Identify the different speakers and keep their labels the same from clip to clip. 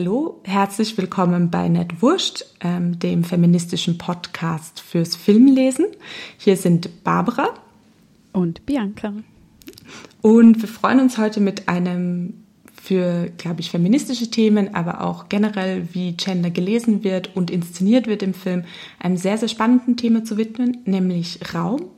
Speaker 1: Hallo, herzlich willkommen bei Netwurscht, ähm, dem feministischen Podcast fürs Filmlesen. Hier sind Barbara
Speaker 2: und Bianca.
Speaker 1: Und wir freuen uns heute mit einem für, glaube ich, feministische Themen, aber auch generell, wie Gender gelesen wird und inszeniert wird im Film, einem sehr, sehr spannenden Thema zu widmen, nämlich Raum.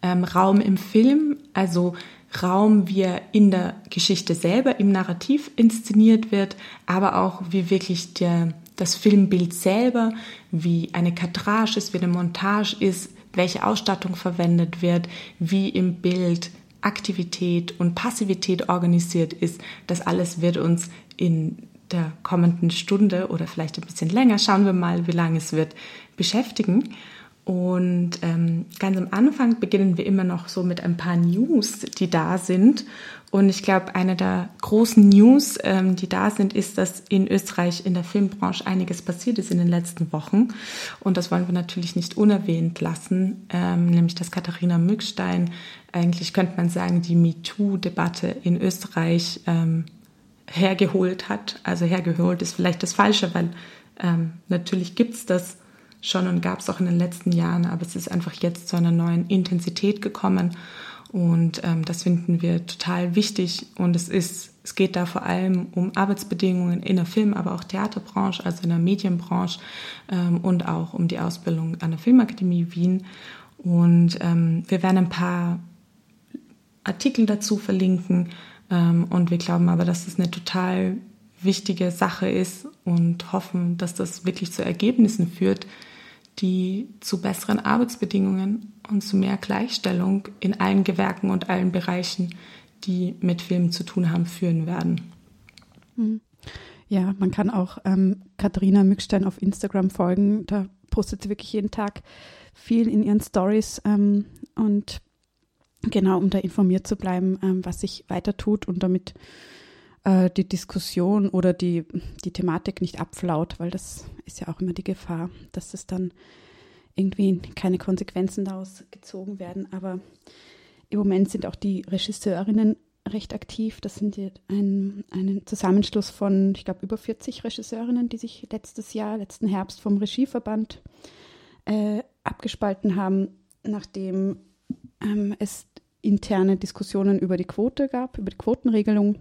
Speaker 1: Ähm, Raum im Film, also Raum, wie er in der Geschichte selber, im Narrativ inszeniert wird, aber auch wie wirklich der, das Filmbild selber, wie eine Kadrage ist, wie eine Montage ist, welche Ausstattung verwendet wird, wie im Bild Aktivität und Passivität organisiert ist. Das alles wird uns in der kommenden Stunde oder vielleicht ein bisschen länger, schauen wir mal, wie lange es wird, beschäftigen. Und ähm, ganz am Anfang beginnen wir immer noch so mit ein paar News, die da sind. Und ich glaube, eine der großen News, ähm, die da sind, ist, dass in Österreich in der Filmbranche einiges passiert ist in den letzten Wochen. Und das wollen wir natürlich nicht unerwähnt lassen, ähm, nämlich dass Katharina Mückstein, eigentlich könnte man sagen, die MeToo-Debatte in Österreich ähm, hergeholt hat. Also hergeholt ist vielleicht das Falsche, weil ähm, natürlich gibt's das schon und gab es auch in den letzten Jahren, aber es ist einfach jetzt zu einer neuen Intensität gekommen und ähm, das finden wir total wichtig und es ist, es geht da vor allem um Arbeitsbedingungen in der Film, aber auch Theaterbranche, also in der Medienbranche ähm, und auch um die Ausbildung an der Filmakademie Wien und ähm, wir werden ein paar Artikel dazu verlinken ähm, und wir glauben aber, dass es eine total wichtige Sache ist und hoffen, dass das wirklich zu Ergebnissen führt, die zu besseren Arbeitsbedingungen und zu mehr Gleichstellung in allen Gewerken und allen Bereichen, die mit Filmen zu tun haben, führen werden.
Speaker 2: Mhm. Ja, man kann auch ähm, Katharina Mückstein auf Instagram folgen. Da postet sie wirklich jeden Tag viel in ihren Stories ähm, und genau, um da informiert zu bleiben, ähm, was sich weiter tut und damit äh, die Diskussion oder die, die Thematik nicht abflaut, weil das ist ja auch immer die Gefahr, dass es dann irgendwie keine Konsequenzen daraus gezogen werden. Aber im Moment sind auch die Regisseurinnen recht aktiv. Das sind ein, ein Zusammenschluss von, ich glaube, über 40 Regisseurinnen, die sich letztes Jahr, letzten Herbst vom Regieverband äh, abgespalten haben, nachdem ähm, es interne Diskussionen über die Quote gab, über die Quotenregelung,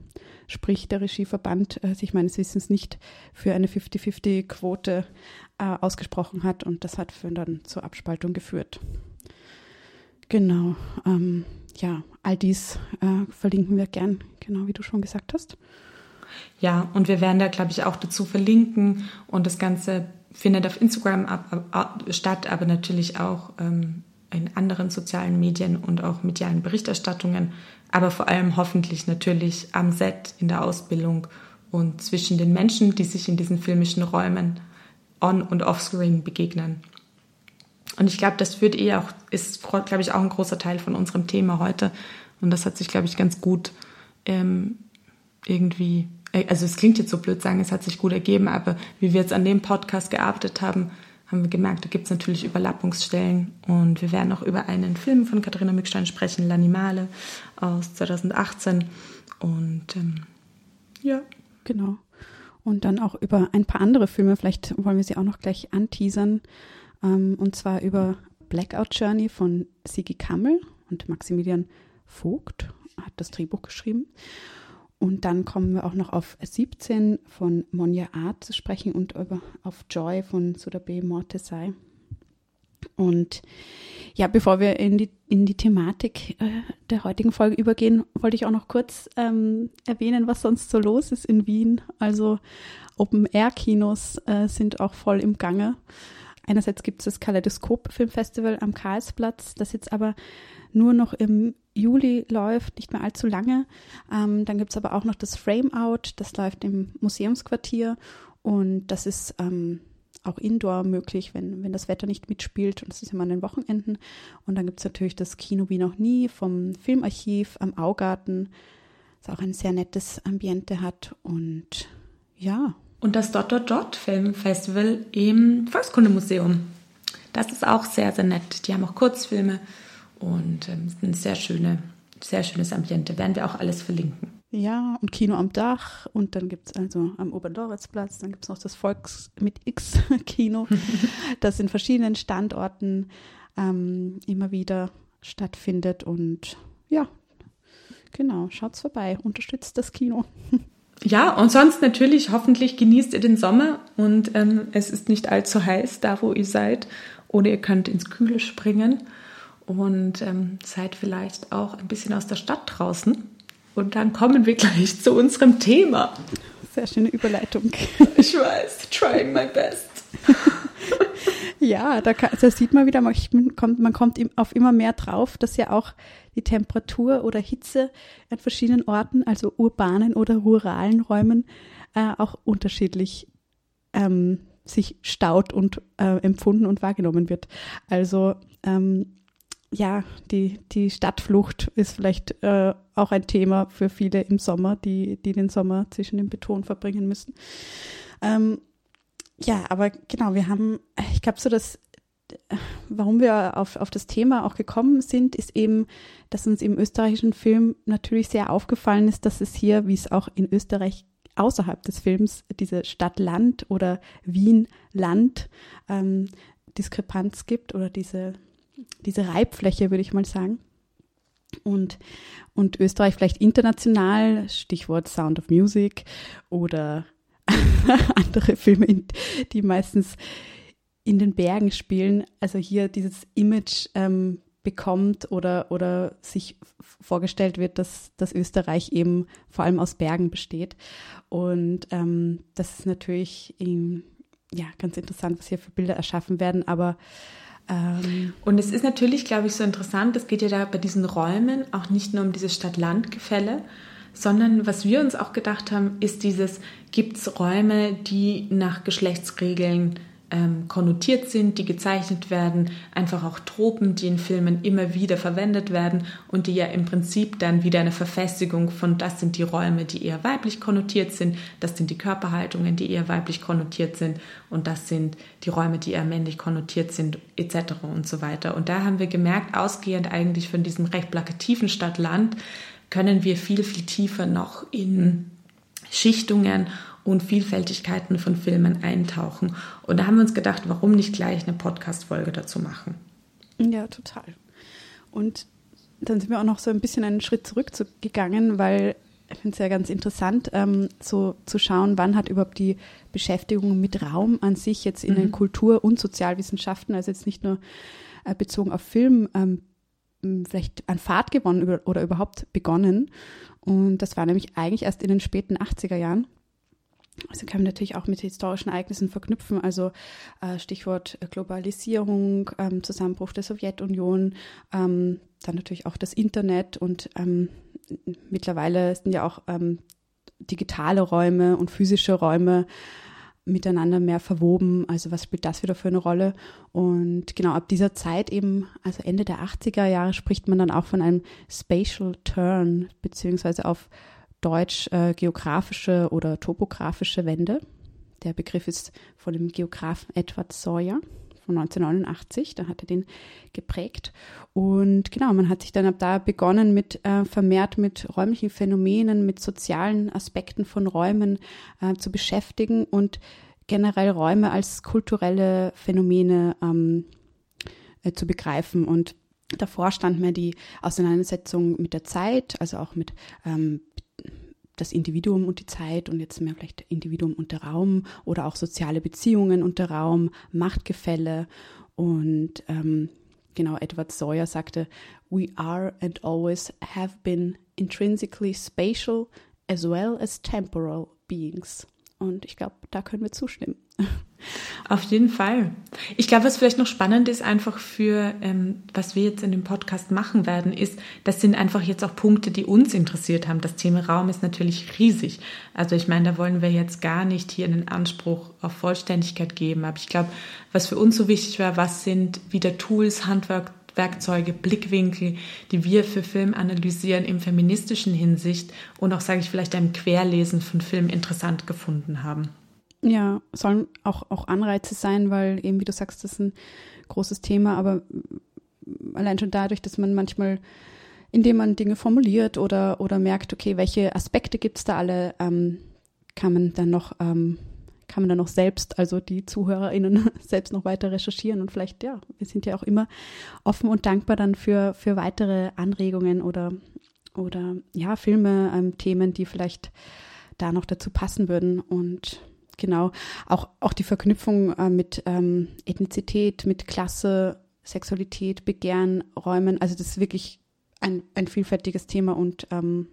Speaker 2: sprich der Regieverband äh, sich meines Wissens nicht für eine 50-50-Quote äh, ausgesprochen hat und das hat für dann zur Abspaltung geführt. Genau, ähm, ja, all dies äh, verlinken wir gern, genau wie du schon gesagt hast.
Speaker 1: Ja, und wir werden da, glaube ich, auch dazu verlinken und das Ganze findet auf Instagram ab, ab, statt, aber natürlich auch ähm, in anderen sozialen Medien und auch medialen Berichterstattungen, aber vor allem hoffentlich natürlich am Set, in der Ausbildung und zwischen den Menschen, die sich in diesen filmischen Räumen on- und offscreen begegnen. Und ich glaube, das führt eh auch, ist, glaube ich, auch ein großer Teil von unserem Thema heute. Und das hat sich, glaube ich, ganz gut ähm, irgendwie, äh, also es klingt jetzt so blöd sagen, es hat sich gut ergeben, aber wie wir jetzt an dem Podcast gearbeitet haben, haben wir gemerkt, da gibt es natürlich Überlappungsstellen. Und wir werden auch über einen Film von Katharina Mückstein sprechen, L'Animale aus 2018. Und ähm, ja.
Speaker 2: Genau. Und dann auch über ein paar andere Filme, vielleicht wollen wir sie auch noch gleich anteasern. Ähm, und zwar über Blackout Journey von Sigi Kammel und Maximilian Vogt hat das Drehbuch geschrieben. Und dann kommen wir auch noch auf 17 von Monja Art zu sprechen und über, auf Joy von Sudabe Mortesai. Und ja, bevor wir in die, in die Thematik äh, der heutigen Folge übergehen, wollte ich auch noch kurz ähm, erwähnen, was sonst so los ist in Wien. Also Open-Air-Kinos äh, sind auch voll im Gange. Einerseits gibt es das Kaleidoskop Filmfestival am Karlsplatz, das jetzt aber nur noch im Juli läuft, nicht mehr allzu lange. Ähm, dann gibt es aber auch noch das Frame Out, das läuft im Museumsquartier und das ist ähm, auch indoor möglich, wenn, wenn das Wetter nicht mitspielt. Und das ist immer an den Wochenenden. Und dann gibt es natürlich das Kino wie noch nie vom Filmarchiv am Augarten, das auch ein sehr nettes Ambiente hat. Und ja.
Speaker 1: Und das Dot Dot Dot Filmfestival im Volkskundemuseum. Das ist auch sehr, sehr nett. Die haben auch Kurzfilme und ähm, ein sehr, schöne, sehr schönes Ambiente. Werden wir auch alles verlinken.
Speaker 2: Ja, und Kino am Dach und dann gibt es also am Oberloritzplatz, dann gibt es noch das Volks mit X-Kino, das in verschiedenen Standorten ähm, immer wieder stattfindet und ja, genau, schaut's vorbei, unterstützt das Kino.
Speaker 1: Ja, und sonst natürlich, hoffentlich genießt ihr den Sommer und ähm, es ist nicht allzu heiß da, wo ihr seid. Oder ihr könnt ins Kühle springen und ähm, seid vielleicht auch ein bisschen aus der Stadt draußen. Und dann kommen wir gleich zu unserem Thema.
Speaker 2: Sehr schöne Überleitung.
Speaker 1: Ich weiß, trying my best.
Speaker 2: ja, da, kann, da, sieht man wieder, man kommt, man kommt auf immer mehr drauf, dass ja auch die Temperatur oder Hitze an verschiedenen Orten, also urbanen oder ruralen Räumen, äh, auch unterschiedlich ähm, sich staut und äh, empfunden und wahrgenommen wird. Also ähm, ja, die, die Stadtflucht ist vielleicht äh, auch ein Thema für viele im Sommer, die, die den Sommer zwischen dem Beton verbringen müssen. Ähm, ja, aber genau, wir haben, ich glaube, so das, warum wir auf, auf das Thema auch gekommen sind, ist eben, dass uns im österreichischen Film natürlich sehr aufgefallen ist, dass es hier, wie es auch in Österreich außerhalb des Films, diese Stadt-Land oder Wien-Land ähm, Diskrepanz gibt oder diese, diese Reibfläche, würde ich mal sagen. Und, und Österreich vielleicht international, Stichwort Sound of Music oder andere Filme, die meistens in den Bergen spielen, also hier dieses Image ähm, bekommt oder, oder sich vorgestellt wird, dass, dass Österreich eben vor allem aus Bergen besteht. Und ähm, das ist natürlich ähm, ja, ganz interessant, was hier für Bilder erschaffen werden, aber
Speaker 1: ähm, und es ist natürlich, glaube ich, so interessant, es geht ja da bei diesen Räumen auch nicht nur um dieses Stadt-Land-Gefälle, sondern was wir uns auch gedacht haben, ist dieses, gibt es Räume, die nach Geschlechtsregeln ähm, konnotiert sind, die gezeichnet werden, einfach auch Tropen, die in Filmen immer wieder verwendet werden und die ja im Prinzip dann wieder eine Verfestigung von, das sind die Räume, die eher weiblich konnotiert sind, das sind die Körperhaltungen, die eher weiblich konnotiert sind und das sind die Räume, die eher männlich konnotiert sind, etc. und so weiter. Und da haben wir gemerkt, ausgehend eigentlich von diesem recht plakativen Stadt-Land, können wir viel, viel tiefer noch in Schichtungen und Vielfältigkeiten von Filmen eintauchen. Und da haben wir uns gedacht, warum nicht gleich eine Podcast-Folge dazu machen?
Speaker 2: Ja, total. Und dann sind wir auch noch so ein bisschen einen Schritt zurückgegangen, weil ich finde es ja ganz interessant, ähm, so zu schauen, wann hat überhaupt die Beschäftigung mit Raum an sich jetzt in mhm. den Kultur- und Sozialwissenschaften, also jetzt nicht nur äh, bezogen auf Film, ähm, vielleicht an Fahrt gewonnen oder überhaupt begonnen. Und das war nämlich eigentlich erst in den späten 80er Jahren. Also kann man natürlich auch mit historischen Ereignissen verknüpfen, also äh, Stichwort Globalisierung, ähm, Zusammenbruch der Sowjetunion, ähm, dann natürlich auch das Internet und ähm, mittlerweile sind ja auch digitale Räume und physische Räume miteinander mehr verwoben. Also was spielt das wieder für eine Rolle? Und genau ab dieser Zeit eben, also Ende der 80er Jahre, spricht man dann auch von einem Spatial Turn, beziehungsweise auf Deutsch äh, geografische oder topografische Wende. Der Begriff ist von dem Geografen Edward Sawyer von 1989, da hat er den geprägt. Und genau, man hat sich dann ab da begonnen mit äh, vermehrt mit räumlichen Phänomenen, mit sozialen Aspekten von Räumen äh, zu beschäftigen und generell Räume als kulturelle Phänomene ähm, äh, zu begreifen. Und davor stand mir die Auseinandersetzung mit der Zeit, also auch mit ähm, das Individuum und die Zeit und jetzt mehr vielleicht Individuum und der Raum oder auch soziale Beziehungen und der Raum, Machtgefälle und ähm, genau Edward Sawyer sagte, we are and always have been intrinsically spatial as well as temporal beings. Und ich glaube, da können wir zustimmen.
Speaker 1: Auf jeden Fall. Ich glaube, was vielleicht noch spannend ist, einfach für, ähm, was wir jetzt in dem Podcast machen werden, ist, das sind einfach jetzt auch Punkte, die uns interessiert haben. Das Thema Raum ist natürlich riesig. Also ich meine, da wollen wir jetzt gar nicht hier einen Anspruch auf Vollständigkeit geben. Aber ich glaube, was für uns so wichtig war, was sind wieder Tools, Handwerk, Werkzeuge, Blickwinkel, die wir für Film analysieren im feministischen Hinsicht und auch, sage ich, vielleicht einem Querlesen von Film interessant gefunden haben.
Speaker 2: Ja, sollen auch, auch Anreize sein, weil eben, wie du sagst, das ist ein großes Thema, aber allein schon dadurch, dass man manchmal indem man Dinge formuliert oder, oder merkt, okay, welche Aspekte gibt es da alle, ähm, kann man dann noch, ähm, kann man dann noch selbst, also die ZuhörerInnen selbst noch weiter recherchieren und vielleicht, ja, wir sind ja auch immer offen und dankbar dann für, für weitere Anregungen oder, oder ja, Filme, ähm, Themen, die vielleicht da noch dazu passen würden. Und genau, auch, auch die Verknüpfung äh, mit ähm, Ethnizität, mit Klasse, Sexualität, Begehren, Räumen, also das ist wirklich ein, ein vielfältiges Thema und ähm,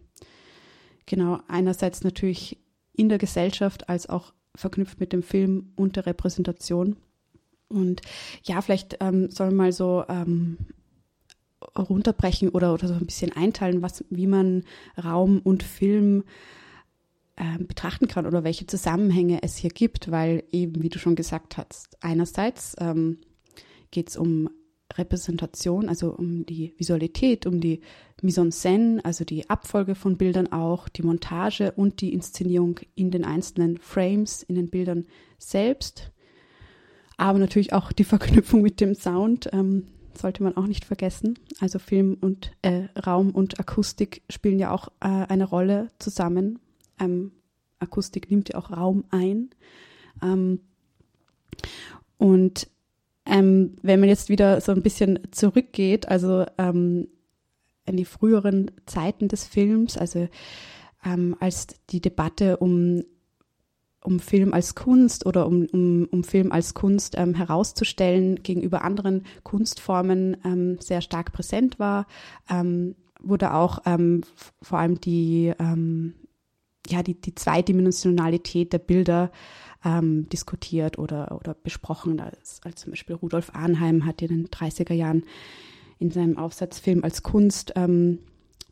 Speaker 2: genau, einerseits natürlich in der Gesellschaft als auch verknüpft mit dem Film und der Repräsentation. Und ja, vielleicht ähm, soll man mal so ähm, runterbrechen oder, oder so ein bisschen einteilen, was, wie man Raum und Film äh, betrachten kann oder welche Zusammenhänge es hier gibt, weil eben, wie du schon gesagt hast, einerseits ähm, geht es um Repräsentation, also um die Visualität, um die Mise en scène, also die Abfolge von Bildern auch, die Montage und die Inszenierung in den einzelnen Frames, in den Bildern selbst. Aber natürlich auch die Verknüpfung mit dem Sound ähm, sollte man auch nicht vergessen. Also Film und äh, Raum und Akustik spielen ja auch äh, eine Rolle zusammen. Ähm, Akustik nimmt ja auch Raum ein. Ähm, und ähm, wenn man jetzt wieder so ein bisschen zurückgeht, also ähm, in die früheren Zeiten des Films, also ähm, als die Debatte um, um Film als Kunst oder um, um, um Film als Kunst ähm, herauszustellen gegenüber anderen Kunstformen ähm, sehr stark präsent war, ähm, wurde auch ähm, vor allem die, ja, die, die Zweidimensionalität der Bilder ähm, diskutiert oder, oder besprochen. Als, als zum Beispiel Rudolf Arnheim hat in den 30er Jahren in seinem Aufsatzfilm als Kunst ähm,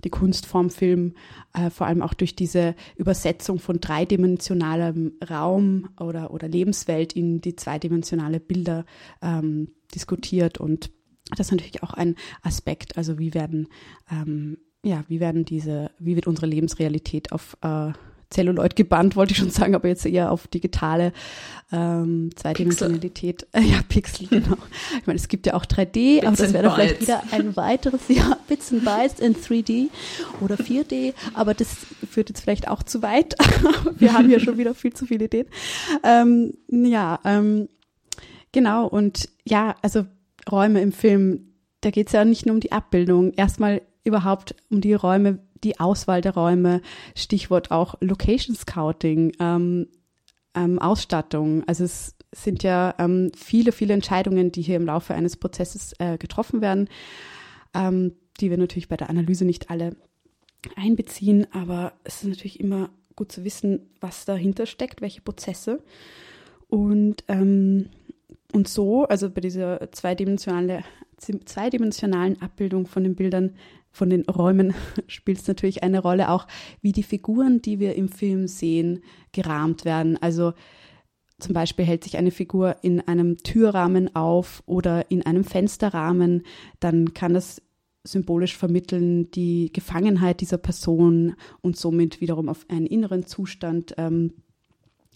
Speaker 2: die Kunstform Film äh, vor allem auch durch diese Übersetzung von dreidimensionalem Raum oder, oder Lebenswelt in die zweidimensionale Bilder ähm, diskutiert und das ist natürlich auch ein Aspekt, also wie werden ähm, ja, wie werden diese, wie wird unsere Lebensrealität auf äh, Celluloid gebannt, wollte ich schon sagen, aber jetzt eher auf digitale ähm, Zweidimensionalität. Äh, ja, Pixel, genau. Ich meine, es gibt ja auch 3D, Bits aber das wäre dann vielleicht wieder ein weiteres, ja, Bits and Bytes in 3D oder 4D, aber das führt jetzt vielleicht auch zu weit. Wir haben ja schon wieder viel zu viele Ideen. Ähm, ja, ähm, genau, und ja, also Räume im Film, da geht es ja nicht nur um die Abbildung. Erstmal überhaupt um die Räume, die Auswahl der Räume, Stichwort auch Location Scouting, ähm, ähm, Ausstattung. Also es sind ja ähm, viele, viele Entscheidungen, die hier im Laufe eines Prozesses äh, getroffen werden, ähm, die wir natürlich bei der Analyse nicht alle einbeziehen, aber es ist natürlich immer gut zu wissen, was dahinter steckt, welche Prozesse. Und, ähm, und so, also bei dieser zweidimensionale, zweidimensionalen Abbildung von den Bildern von den Räumen spielt es natürlich eine Rolle, auch wie die Figuren, die wir im Film sehen, gerahmt werden. Also zum Beispiel hält sich eine Figur in einem Türrahmen auf oder in einem Fensterrahmen, dann kann das symbolisch vermitteln die Gefangenheit dieser Person und somit wiederum auf einen inneren Zustand ähm,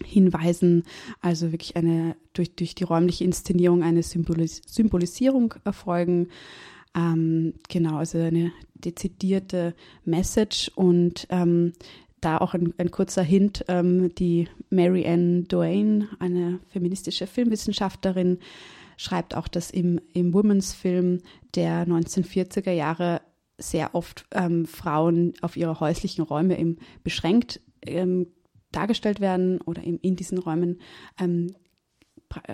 Speaker 2: hinweisen. Also wirklich eine durch, durch die räumliche Inszenierung eine Symbolis Symbolisierung erfolgen. Ähm, genau, also eine dezidierte Message und ähm, da auch ein, ein kurzer Hint, ähm, die Mary Ann Duane, eine feministische Filmwissenschaftlerin, schreibt auch, dass im, im Women's Film der 1940er Jahre sehr oft ähm, Frauen auf ihre häuslichen Räume eben beschränkt ähm, dargestellt werden oder eben in diesen Räumen ähm,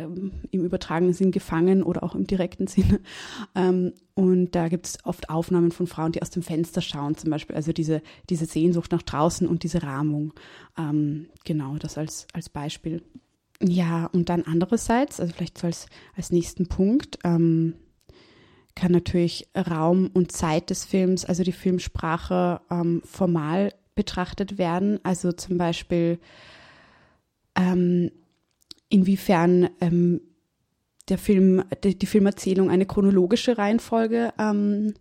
Speaker 2: im übertragenen Sinn gefangen oder auch im direkten Sinne. Ähm, und da gibt es oft Aufnahmen von Frauen, die aus dem Fenster schauen, zum Beispiel. Also diese, diese Sehnsucht nach draußen und diese Rahmung. Ähm, genau, das als, als Beispiel. Ja, und dann andererseits, also vielleicht als, als nächsten Punkt, ähm, kann natürlich Raum und Zeit des Films, also die Filmsprache, ähm, formal betrachtet werden. Also zum Beispiel ähm, inwiefern ähm, der Film, die, die, Filmerzählung eine chronologische Reihenfolge ähm,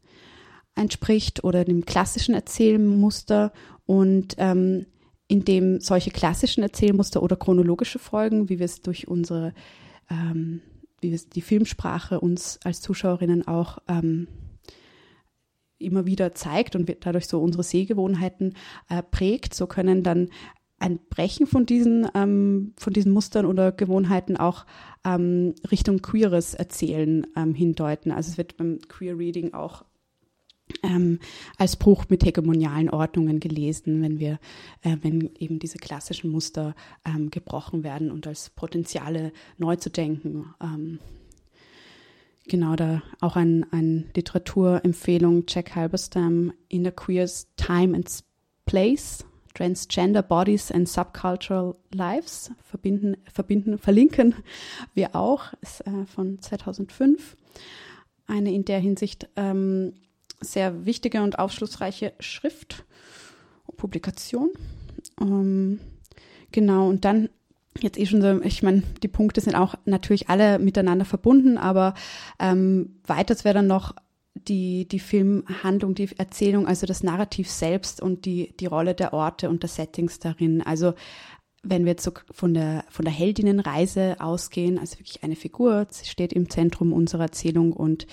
Speaker 2: entspricht oder dem klassischen Erzählmuster und ähm, in dem solche klassischen Erzählmuster oder chronologische Folgen, wie wir es durch unsere, ähm, wie wir die Filmsprache uns als Zuschauerinnen auch ähm, immer wieder zeigt und dadurch so unsere Sehgewohnheiten äh, prägt. So können dann ein Brechen von diesen, ähm, von diesen Mustern oder Gewohnheiten auch ähm, Richtung queeres Erzählen ähm, hindeuten. Also es wird beim Queer Reading auch ähm, als Bruch mit hegemonialen Ordnungen gelesen, wenn wir, äh, wenn eben diese klassischen Muster ähm, gebrochen werden und als Potenziale neu zu denken. Ähm, genau, da auch ein, ein Literaturempfehlung, Jack Halberstam, In the Queer's Time and Place, Transgender Bodies and Subcultural Lives, verbinden, verbinden, verlinken wir auch, ist äh, von 2005. Eine in der Hinsicht ähm, sehr wichtige und aufschlussreiche Schrift, Publikation. Ähm, genau, und dann jetzt eh schon so, ich meine, die Punkte sind auch natürlich alle miteinander verbunden, aber ähm, weiters wäre dann noch die, die Filmhandlung, die Erzählung, also das Narrativ selbst und die, die Rolle der Orte und der Settings darin. Also wenn wir jetzt so von der, von der Heldinnenreise ausgehen, also wirklich eine Figur steht im Zentrum unserer Erzählung und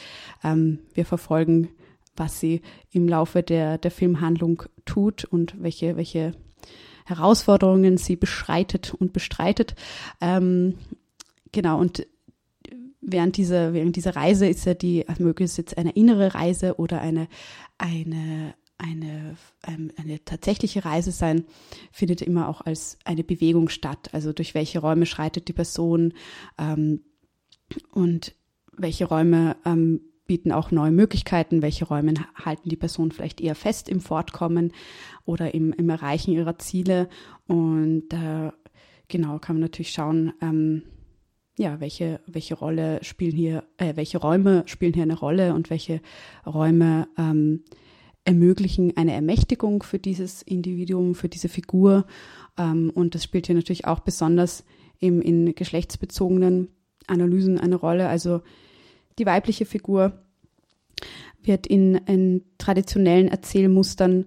Speaker 2: ähm, wir verfolgen was sie im Laufe der, der Filmhandlung tut und welche, welche Herausforderungen sie beschreitet und bestreitet. Ähm, genau, und während dieser, während dieser Reise ist ja die, also es jetzt eine innere Reise oder eine, eine, eine, ähm, eine tatsächliche Reise sein, findet immer auch als eine Bewegung statt. Also durch welche Räume schreitet die Person ähm, und welche Räume ähm, bieten auch neue Möglichkeiten, welche Räume halten die Person vielleicht eher fest im Fortkommen oder im, im Erreichen ihrer Ziele. Und äh, genau kann man natürlich schauen, ähm, ja, welche, welche Rolle spielen hier, äh, welche Räume spielen hier eine Rolle und welche Räume ähm, ermöglichen eine Ermächtigung für dieses Individuum, für diese Figur. Ähm, und das spielt hier natürlich auch besonders eben in geschlechtsbezogenen Analysen eine Rolle. Also die weibliche Figur wird in, in traditionellen Erzählmustern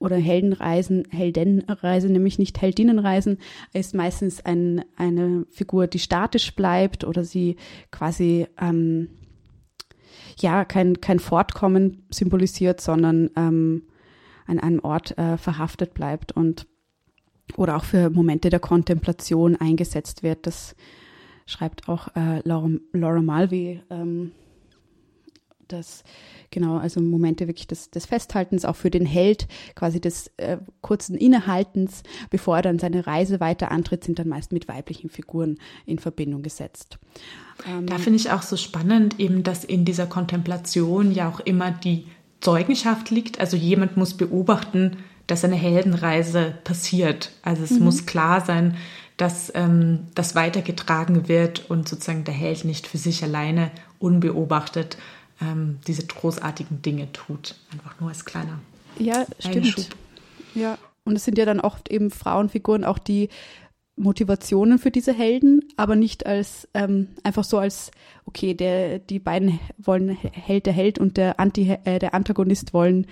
Speaker 2: oder Heldenreisen, Heldenreise, nämlich nicht Heldinnenreisen, ist meistens ein, eine Figur, die statisch bleibt oder sie quasi ähm, ja kein, kein Fortkommen symbolisiert, sondern ähm, an einem Ort äh, verhaftet bleibt und oder auch für Momente der Kontemplation eingesetzt wird. Das schreibt auch äh, Laura, Laura Malvi, ähm, dass genau, also Momente wirklich des, des Festhaltens, auch für den Held, quasi des äh, kurzen Innehaltens, bevor er dann seine Reise weiter antritt, sind dann meist mit weiblichen Figuren in Verbindung gesetzt.
Speaker 1: Ähm, da finde ich auch so spannend, eben, dass in dieser Kontemplation ja auch immer die Zeugenschaft liegt. Also jemand muss beobachten, dass eine Heldenreise passiert. Also es mhm. muss klar sein, dass ähm, das weitergetragen wird und sozusagen der Held nicht für sich alleine unbeobachtet ähm, diese großartigen Dinge tut. Einfach nur als kleiner
Speaker 2: ja, stimmt. Ja, und es sind ja dann oft eben Frauenfiguren auch die Motivationen für diese Helden, aber nicht als ähm, einfach so als okay, der die beiden wollen Held der Held und der Anti äh, der Antagonist wollen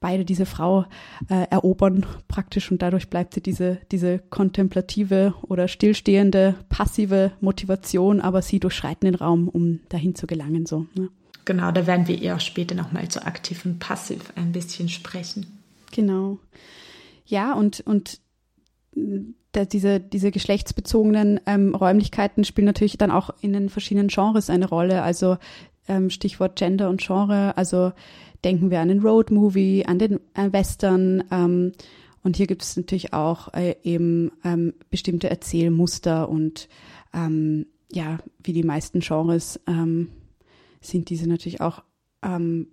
Speaker 2: beide diese Frau äh, erobern praktisch und dadurch bleibt sie diese, diese kontemplative oder stillstehende, passive Motivation, aber sie durchschreiten den Raum, um dahin zu gelangen. So, ne?
Speaker 1: Genau, da werden wir eher später nochmal zu aktiv und passiv ein bisschen sprechen.
Speaker 2: Genau. Ja, und, und diese, diese geschlechtsbezogenen ähm, Räumlichkeiten spielen natürlich dann auch in den verschiedenen Genres eine Rolle. Also ähm, Stichwort Gender und Genre. Also denken wir an den Road-Movie, an den äh, Western. Ähm, und hier gibt es natürlich auch äh, eben ähm, bestimmte Erzählmuster und ähm, ja, wie die meisten Genres ähm, sind diese natürlich auch ähm,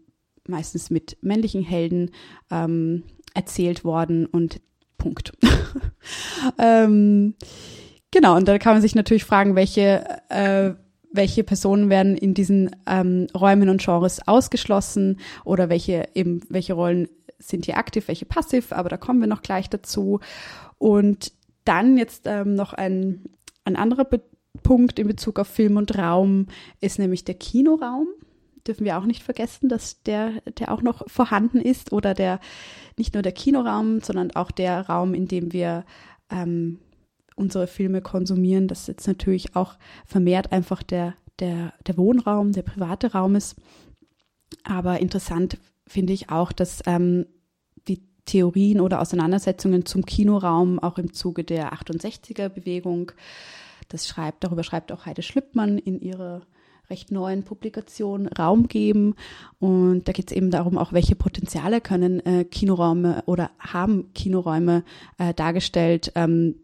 Speaker 2: meistens mit männlichen Helden ähm, erzählt worden und Punkt. ähm, genau, und da kann man sich natürlich fragen, welche äh, welche Personen werden in diesen ähm, Räumen und Genres ausgeschlossen oder welche eben, welche Rollen sind hier aktiv, welche passiv, aber da kommen wir noch gleich dazu. Und dann jetzt ähm, noch ein, ein anderer Be Punkt in Bezug auf Film und Raum ist nämlich der Kinoraum. Dürfen wir auch nicht vergessen, dass der, der auch noch vorhanden ist oder der nicht nur der Kinoraum, sondern auch der Raum, in dem wir ähm, unsere Filme konsumieren, dass jetzt natürlich auch vermehrt einfach der, der, der Wohnraum, der private Raum ist. Aber interessant finde ich auch, dass ähm, die Theorien oder Auseinandersetzungen zum Kinoraum auch im Zuge der 68er-Bewegung, das schreibt, darüber schreibt auch Heide Schlüppmann in ihrer recht neuen Publikation Raum geben. Und da geht es eben darum, auch welche Potenziale können äh, Kinoräume oder haben Kinoräume äh, dargestellt. Ähm,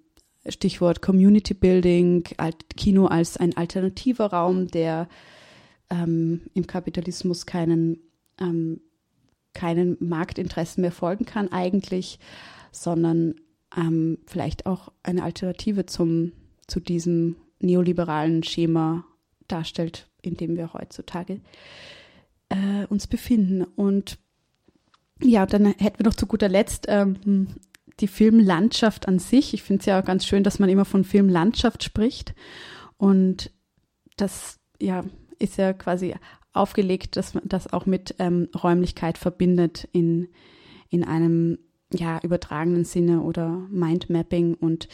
Speaker 2: Stichwort Community Building, Kino als ein alternativer Raum, der ähm, im Kapitalismus keinen, ähm, keinen Marktinteressen mehr folgen kann eigentlich, sondern ähm, vielleicht auch eine Alternative zum, zu diesem neoliberalen Schema darstellt, in dem wir heutzutage äh, uns befinden. Und ja, dann hätten wir noch zu guter Letzt ähm, die Filmlandschaft an sich. Ich finde es ja auch ganz schön, dass man immer von Filmlandschaft spricht. Und das ja, ist ja quasi aufgelegt, dass man das auch mit ähm, Räumlichkeit verbindet in, in einem ja, übertragenen Sinne oder Mindmapping. Und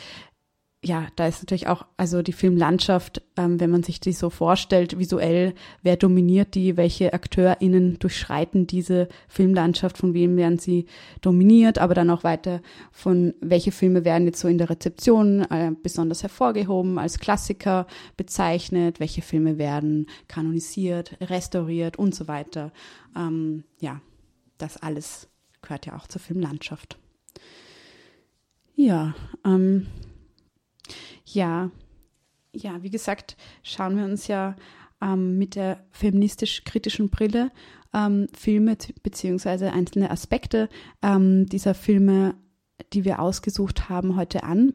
Speaker 2: ja, da ist natürlich auch, also die Filmlandschaft, ähm, wenn man sich die so vorstellt, visuell, wer dominiert die, welche AkteurInnen durchschreiten diese Filmlandschaft, von wem werden sie dominiert, aber dann auch weiter von welche Filme werden jetzt so in der Rezeption äh, besonders hervorgehoben, als Klassiker bezeichnet, welche Filme werden kanonisiert, restauriert und so weiter. Ähm, ja, das alles gehört ja auch zur Filmlandschaft. Ja, ähm, ja, ja, wie gesagt, schauen wir uns ja ähm, mit der feministisch-kritischen Brille ähm, Filme bzw. einzelne Aspekte ähm, dieser Filme, die wir ausgesucht haben, heute an.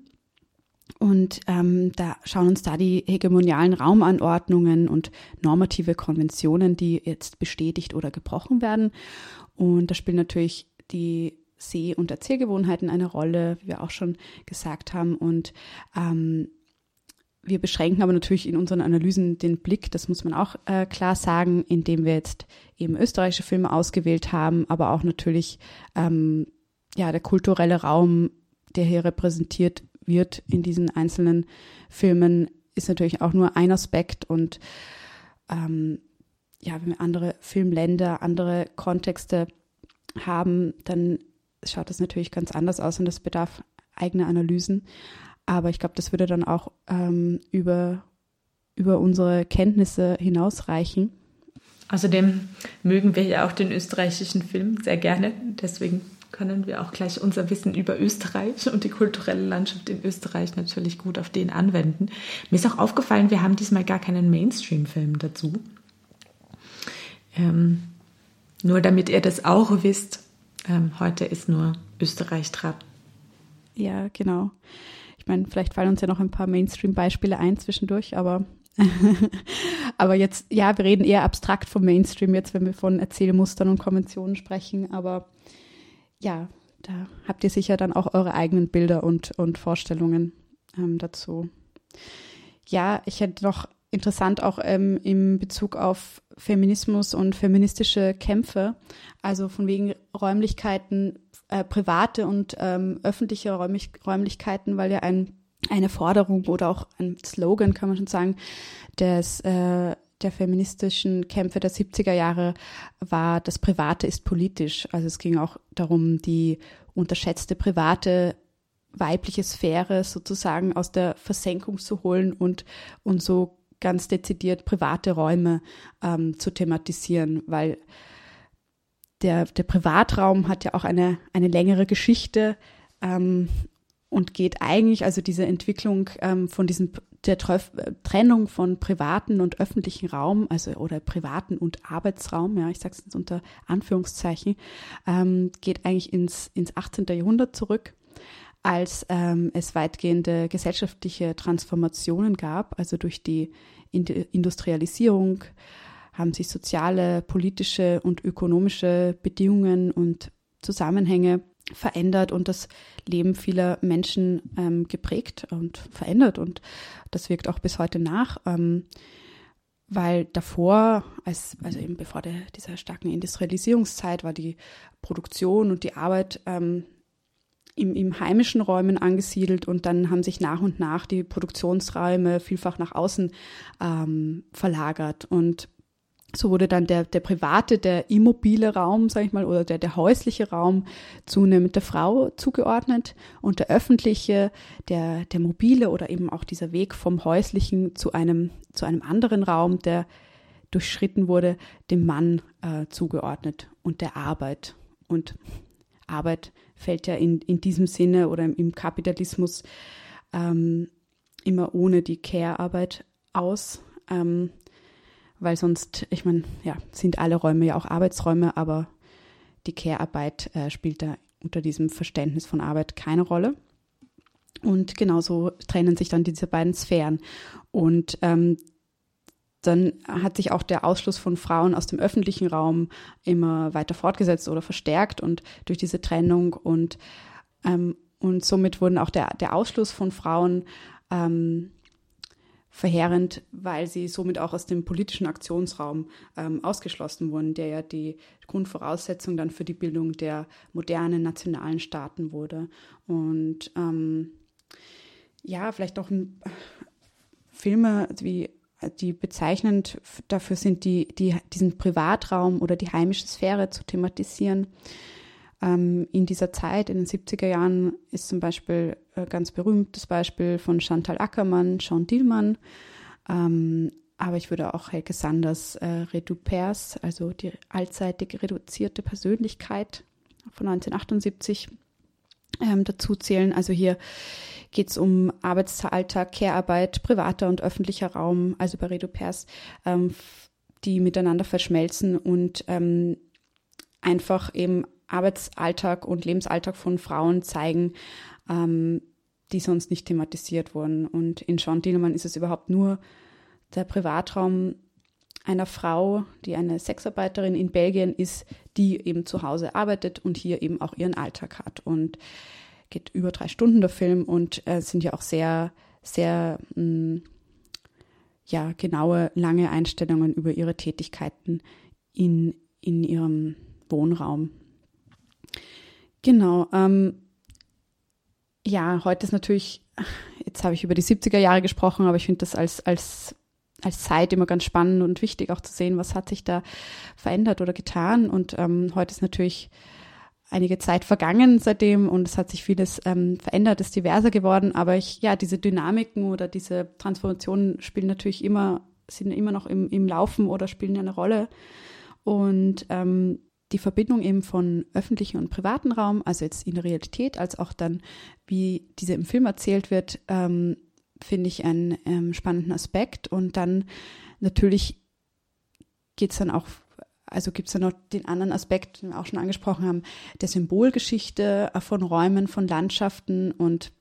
Speaker 2: Und ähm, da schauen uns da die hegemonialen Raumanordnungen und normative Konventionen, die jetzt bestätigt oder gebrochen werden. Und da spielen natürlich die Seh- und Erzählgewohnheiten eine Rolle, wie wir auch schon gesagt haben. Und ähm, wir beschränken aber natürlich in unseren Analysen den Blick, das muss man auch äh, klar sagen, indem wir jetzt eben österreichische Filme ausgewählt haben, aber auch natürlich ähm, ja der kulturelle Raum, der hier repräsentiert wird in diesen einzelnen Filmen, ist natürlich auch nur ein Aspekt und ähm, ja, wenn wir andere Filmländer, andere Kontexte haben, dann schaut das natürlich ganz anders aus und das bedarf eigener Analysen. Aber ich glaube, das würde dann auch ähm, über, über unsere Kenntnisse hinausreichen.
Speaker 1: Außerdem mögen wir ja auch den österreichischen Film sehr gerne. Deswegen können wir auch gleich unser Wissen über Österreich und die kulturelle Landschaft in Österreich natürlich gut auf den anwenden. Mir ist auch aufgefallen, wir haben diesmal gar keinen Mainstream-Film dazu. Ähm, nur damit ihr das auch wisst, ähm, heute ist nur Österreich dran.
Speaker 2: Ja, genau. Ich meine, vielleicht fallen uns ja noch ein paar Mainstream-Beispiele ein zwischendurch, aber, aber jetzt, ja, wir reden eher abstrakt vom Mainstream jetzt, wenn wir von Erzählmustern und Konventionen sprechen, aber ja, da habt ihr sicher dann auch eure eigenen Bilder und, und Vorstellungen ähm, dazu. Ja, ich hätte noch interessant auch ähm, im Bezug auf Feminismus und feministische Kämpfe, also von wegen Räumlichkeiten, äh, private und ähm, öffentliche Räumlich Räumlichkeiten, weil ja ein, eine Forderung oder auch ein Slogan, kann man schon sagen, des, äh, der feministischen Kämpfe der 70er Jahre war, das Private ist politisch. Also es ging auch darum, die unterschätzte private weibliche Sphäre sozusagen aus der Versenkung zu holen und, und so ganz dezidiert private Räume ähm, zu thematisieren, weil der, der Privatraum hat ja auch eine, eine längere Geschichte ähm, und geht eigentlich, also diese Entwicklung ähm, von diesem der Treff, Trennung von privaten und öffentlichen Raum, also oder privaten und Arbeitsraum, ja, ich sage es jetzt unter Anführungszeichen, ähm, geht eigentlich ins, ins 18. Jahrhundert zurück als ähm, es weitgehende gesellschaftliche Transformationen gab, also durch die Industrialisierung haben sich soziale, politische und ökonomische Bedingungen und Zusammenhänge verändert und das Leben vieler Menschen ähm, geprägt und verändert und das wirkt auch bis heute nach. Ähm, weil davor, als, also eben bevor der, dieser starken Industrialisierungszeit, war die Produktion und die Arbeit ähm, im, im heimischen Räumen angesiedelt und dann haben sich nach und nach die Produktionsräume vielfach nach außen ähm, verlagert. Und so wurde dann der, der private, der immobile Raum, sage ich mal, oder der, der häusliche Raum zunehmend der Frau zugeordnet und der öffentliche, der, der mobile oder eben auch dieser Weg vom häuslichen zu einem, zu einem anderen Raum, der durchschritten wurde, dem Mann äh, zugeordnet und der Arbeit. Und Arbeit fällt ja in, in diesem Sinne oder im, Kapitalismus ähm, immer ohne die Care-Arbeit aus. Ähm, weil sonst, ich meine, ja, sind alle Räume ja auch Arbeitsräume, aber die Care-Arbeit äh, spielt da unter diesem Verständnis von Arbeit keine Rolle. Und genauso trennen sich dann diese beiden Sphären. Und ähm, dann hat sich auch der Ausschluss von Frauen aus dem öffentlichen Raum immer weiter fortgesetzt oder verstärkt und durch diese Trennung und, ähm, und somit wurden auch der, der Ausschluss von Frauen ähm, verheerend, weil sie somit auch aus dem politischen Aktionsraum ähm, ausgeschlossen wurden, der ja die Grundvoraussetzung dann für die Bildung der modernen nationalen Staaten wurde. Und ähm, ja, vielleicht auch ein, Filme wie die bezeichnend dafür sind, die, die, diesen Privatraum oder die heimische Sphäre zu thematisieren. Ähm, in dieser Zeit, in den 70er Jahren, ist zum Beispiel äh, ganz berühmtes Beispiel von Chantal Ackermann, Jean Dillmann. Ähm, aber ich würde auch Helge Sanders äh, Redupers, also die allzeitig reduzierte Persönlichkeit von 1978, ähm, dazu zählen. Also hier geht es um Arbeitsalltag, Care-Arbeit, privater und öffentlicher Raum, also bei Redupers, ähm, die miteinander verschmelzen und ähm, einfach eben Arbeitsalltag und Lebensalltag von Frauen zeigen, ähm, die sonst nicht thematisiert wurden. Und in Sean Dielemann ist es überhaupt nur der Privatraum einer Frau, die eine Sexarbeiterin in Belgien ist, die eben zu Hause arbeitet und hier eben auch ihren Alltag hat. Und geht über drei Stunden der Film und äh, sind ja auch sehr, sehr mh, mm, ja, genaue, lange Einstellungen über ihre Tätigkeiten in, in ihrem Wohnraum. Genau. Ähm, ja, heute ist natürlich, jetzt habe ich über die 70er Jahre gesprochen, aber ich finde das als, als, als Zeit immer ganz spannend und wichtig auch zu sehen, was hat sich da verändert oder getan. Und ähm, heute ist natürlich einige Zeit vergangen seitdem und es hat sich vieles ähm, verändert, ist diverser geworden. Aber ich, ja, diese Dynamiken oder diese Transformationen spielen natürlich immer, sind immer noch im, im Laufen oder spielen eine Rolle. Und ähm, die Verbindung eben von öffentlichem und privaten Raum, also jetzt in der Realität, als auch dann, wie diese im Film erzählt wird, ähm, finde ich einen ähm, spannenden Aspekt. Und dann natürlich geht es dann auch, also gibt es dann noch den anderen Aspekt, den wir auch schon angesprochen haben, der Symbolgeschichte äh, von Räumen, von Landschaften und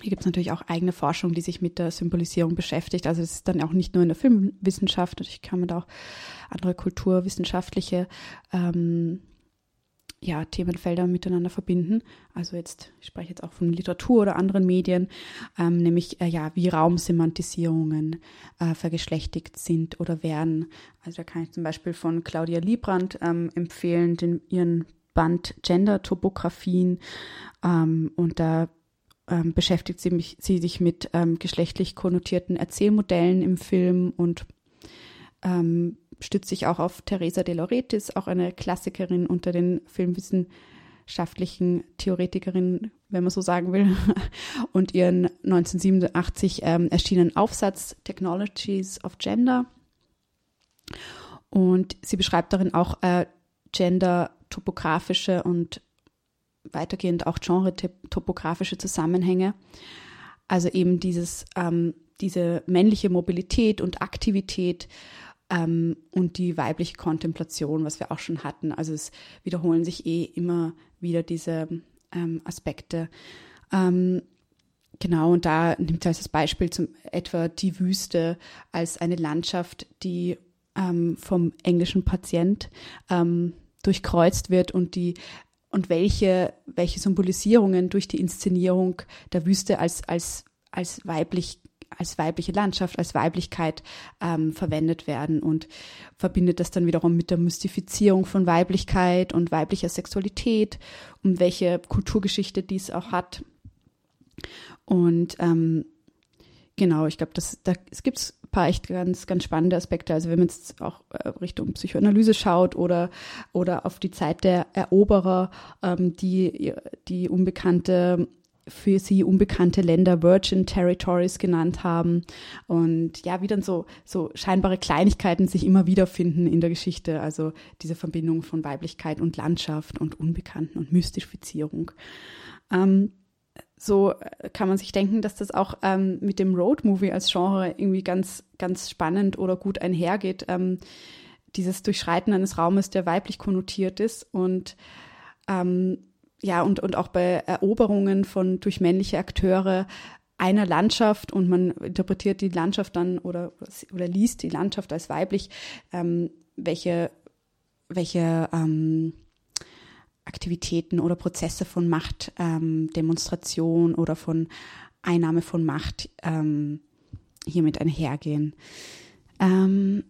Speaker 2: hier gibt es natürlich auch eigene Forschung, die sich mit der Symbolisierung beschäftigt. Also es ist dann auch nicht nur in der Filmwissenschaft, natürlich kann man da auch andere kulturwissenschaftliche ähm, ja, Themenfelder miteinander verbinden. Also jetzt, ich spreche jetzt auch von Literatur oder anderen Medien, ähm, nämlich äh, ja, wie Raumsemantisierungen äh, vergeschlechtigt sind oder werden. Also da kann ich zum Beispiel von Claudia Liebrandt ähm, empfehlen, den, ihren Band Gender-Topographien. Ähm, und da ähm, beschäftigt sie, mich, sie sich mit ähm, geschlechtlich konnotierten Erzählmodellen im Film und ähm, stützt sich auch auf Teresa de Lauretis, auch eine Klassikerin unter den filmwissenschaftlichen Theoretikerinnen, wenn man so sagen will, und ihren 1987 ähm, erschienenen Aufsatz Technologies of Gender. Und sie beschreibt darin auch äh, gender-topografische und weitergehend auch genre-topografische Zusammenhänge. Also eben dieses, ähm, diese männliche Mobilität und Aktivität ähm, und die weibliche Kontemplation, was wir auch schon hatten. Also es wiederholen sich eh immer wieder diese ähm, Aspekte. Ähm, genau, und da nimmt er als Beispiel zum etwa die Wüste als eine Landschaft, die ähm, vom englischen Patient ähm, durchkreuzt wird und die und welche, welche Symbolisierungen durch die Inszenierung der Wüste als, als, als weiblich als weibliche Landschaft, als Weiblichkeit ähm, verwendet werden und verbindet das dann wiederum mit der Mystifizierung von Weiblichkeit und weiblicher Sexualität und welche Kulturgeschichte dies auch hat. Und ähm, genau, ich glaube, da, es gibt ein paar echt ganz, ganz spannende Aspekte. Also wenn man jetzt auch äh, Richtung Psychoanalyse schaut oder, oder auf die Zeit der Eroberer, ähm, die die unbekannte für sie unbekannte Länder Virgin Territories genannt haben und ja, wie dann so, so scheinbare Kleinigkeiten sich immer wiederfinden in der Geschichte, also diese Verbindung von Weiblichkeit und Landschaft und Unbekannten und Mystifizierung. Ähm, so kann man sich denken, dass das auch ähm, mit dem Roadmovie als Genre irgendwie ganz, ganz spannend oder gut einhergeht. Ähm, dieses Durchschreiten eines Raumes, der weiblich konnotiert ist und ähm, ja, und, und auch bei Eroberungen von durch männliche Akteure einer Landschaft und man interpretiert die Landschaft dann oder, oder liest die Landschaft als weiblich, ähm, welche, welche ähm, Aktivitäten oder Prozesse von Machtdemonstration ähm, oder von Einnahme von Macht ähm, hiermit einhergehen. Ähm,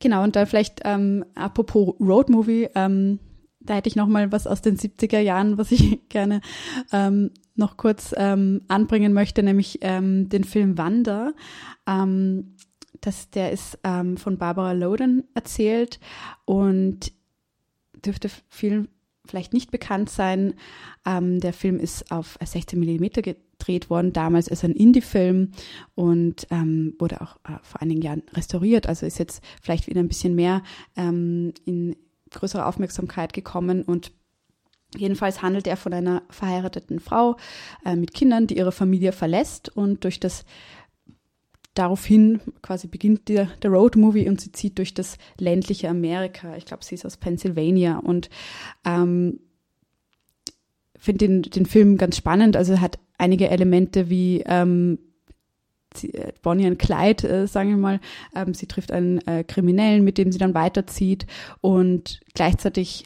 Speaker 2: genau, und dann vielleicht ähm, apropos Roadmovie, da hätte ich noch mal was aus den 70er Jahren, was ich gerne ähm, noch kurz ähm, anbringen möchte, nämlich ähm, den Film Wander. Ähm, das, der ist ähm, von Barbara Loden erzählt und dürfte vielen vielleicht nicht bekannt sein. Ähm, der Film ist auf 16 mm gedreht worden. Damals ist ein Indie-Film und ähm, wurde auch äh, vor einigen Jahren restauriert. Also ist jetzt vielleicht wieder ein bisschen mehr ähm, in, größere Aufmerksamkeit gekommen und Jedenfalls handelt er von einer verheirateten Frau äh, mit Kindern, die ihre Familie verlässt und durch das daraufhin quasi beginnt der, der Road Movie und sie zieht durch das ländliche Amerika. Ich glaube, sie ist aus Pennsylvania und ähm, finde den, den Film ganz spannend. Also hat einige Elemente wie ähm, äh, Bonnie und Clyde, äh, sagen wir mal. Ähm, sie trifft einen äh, Kriminellen, mit dem sie dann weiterzieht und gleichzeitig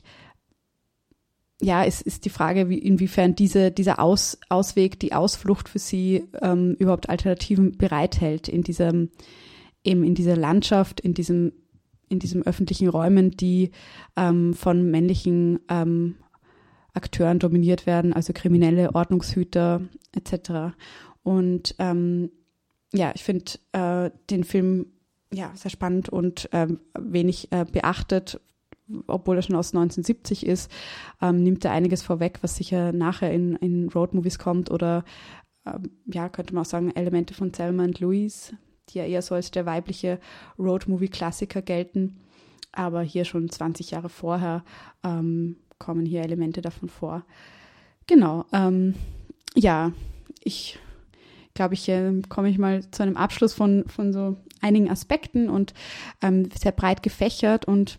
Speaker 2: ja, es ist die Frage, wie, inwiefern diese, dieser Aus, Ausweg, die Ausflucht für sie ähm, überhaupt Alternativen bereithält in diesem, eben in dieser Landschaft, in diesem, in diesem öffentlichen Räumen, die ähm, von männlichen ähm, Akteuren dominiert werden, also Kriminelle, Ordnungshüter etc. Und ähm, ja, ich finde äh, den Film ja sehr spannend und ähm, wenig äh, beachtet, obwohl er schon aus 1970 ist, ähm, nimmt er einiges vorweg, was sicher nachher in, in Roadmovies kommt oder ähm, ja, könnte man auch sagen, Elemente von Selma und Louise, die ja eher so als der weibliche Roadmovie-Klassiker gelten. Aber hier schon 20 Jahre vorher ähm, kommen hier Elemente davon vor. Genau. Ähm, ja, ich glaube ich, äh, komme ich mal zu einem Abschluss von, von so einigen Aspekten und ähm, sehr breit gefächert. Und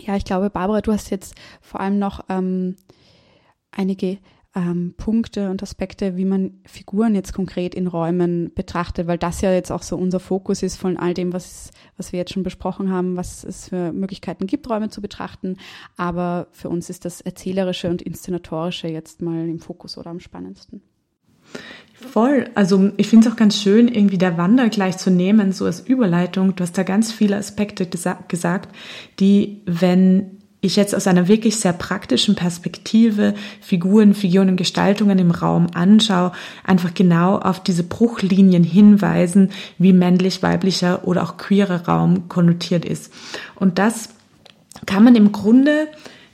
Speaker 2: ja, ich glaube, Barbara, du hast jetzt vor allem noch ähm, einige ähm, Punkte und Aspekte, wie man Figuren jetzt konkret in Räumen betrachtet, weil das ja jetzt auch so unser Fokus ist von all dem, was, was wir jetzt schon besprochen haben, was es für Möglichkeiten gibt, Räume zu betrachten. Aber für uns ist das Erzählerische und Inszenatorische jetzt mal im Fokus oder am spannendsten.
Speaker 1: Voll. Also ich finde es auch ganz schön, irgendwie der Wander gleich zu nehmen, so als Überleitung. Du hast da ganz viele Aspekte gesagt, die, wenn ich jetzt aus einer wirklich sehr praktischen Perspektive Figuren, Figuren und Gestaltungen im Raum anschaue, einfach genau auf diese Bruchlinien hinweisen, wie männlich, weiblicher oder auch queerer Raum konnotiert ist. Und das kann man im Grunde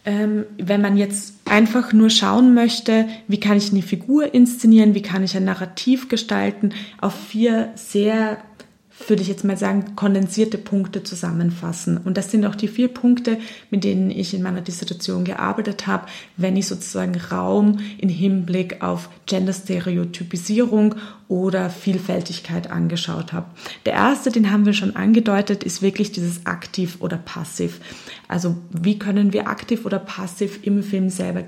Speaker 1: ähm, wenn man jetzt einfach nur schauen möchte, wie kann ich eine Figur inszenieren, wie kann ich ein Narrativ gestalten, auf vier sehr würde ich jetzt mal sagen, kondensierte Punkte zusammenfassen. Und das sind auch die vier Punkte, mit denen ich in meiner Dissertation gearbeitet habe, wenn ich sozusagen Raum in Hinblick auf Genderstereotypisierung oder Vielfältigkeit angeschaut habe. Der erste, den haben wir schon angedeutet, ist wirklich dieses aktiv oder passiv. Also wie können wir aktiv oder passiv im Film selber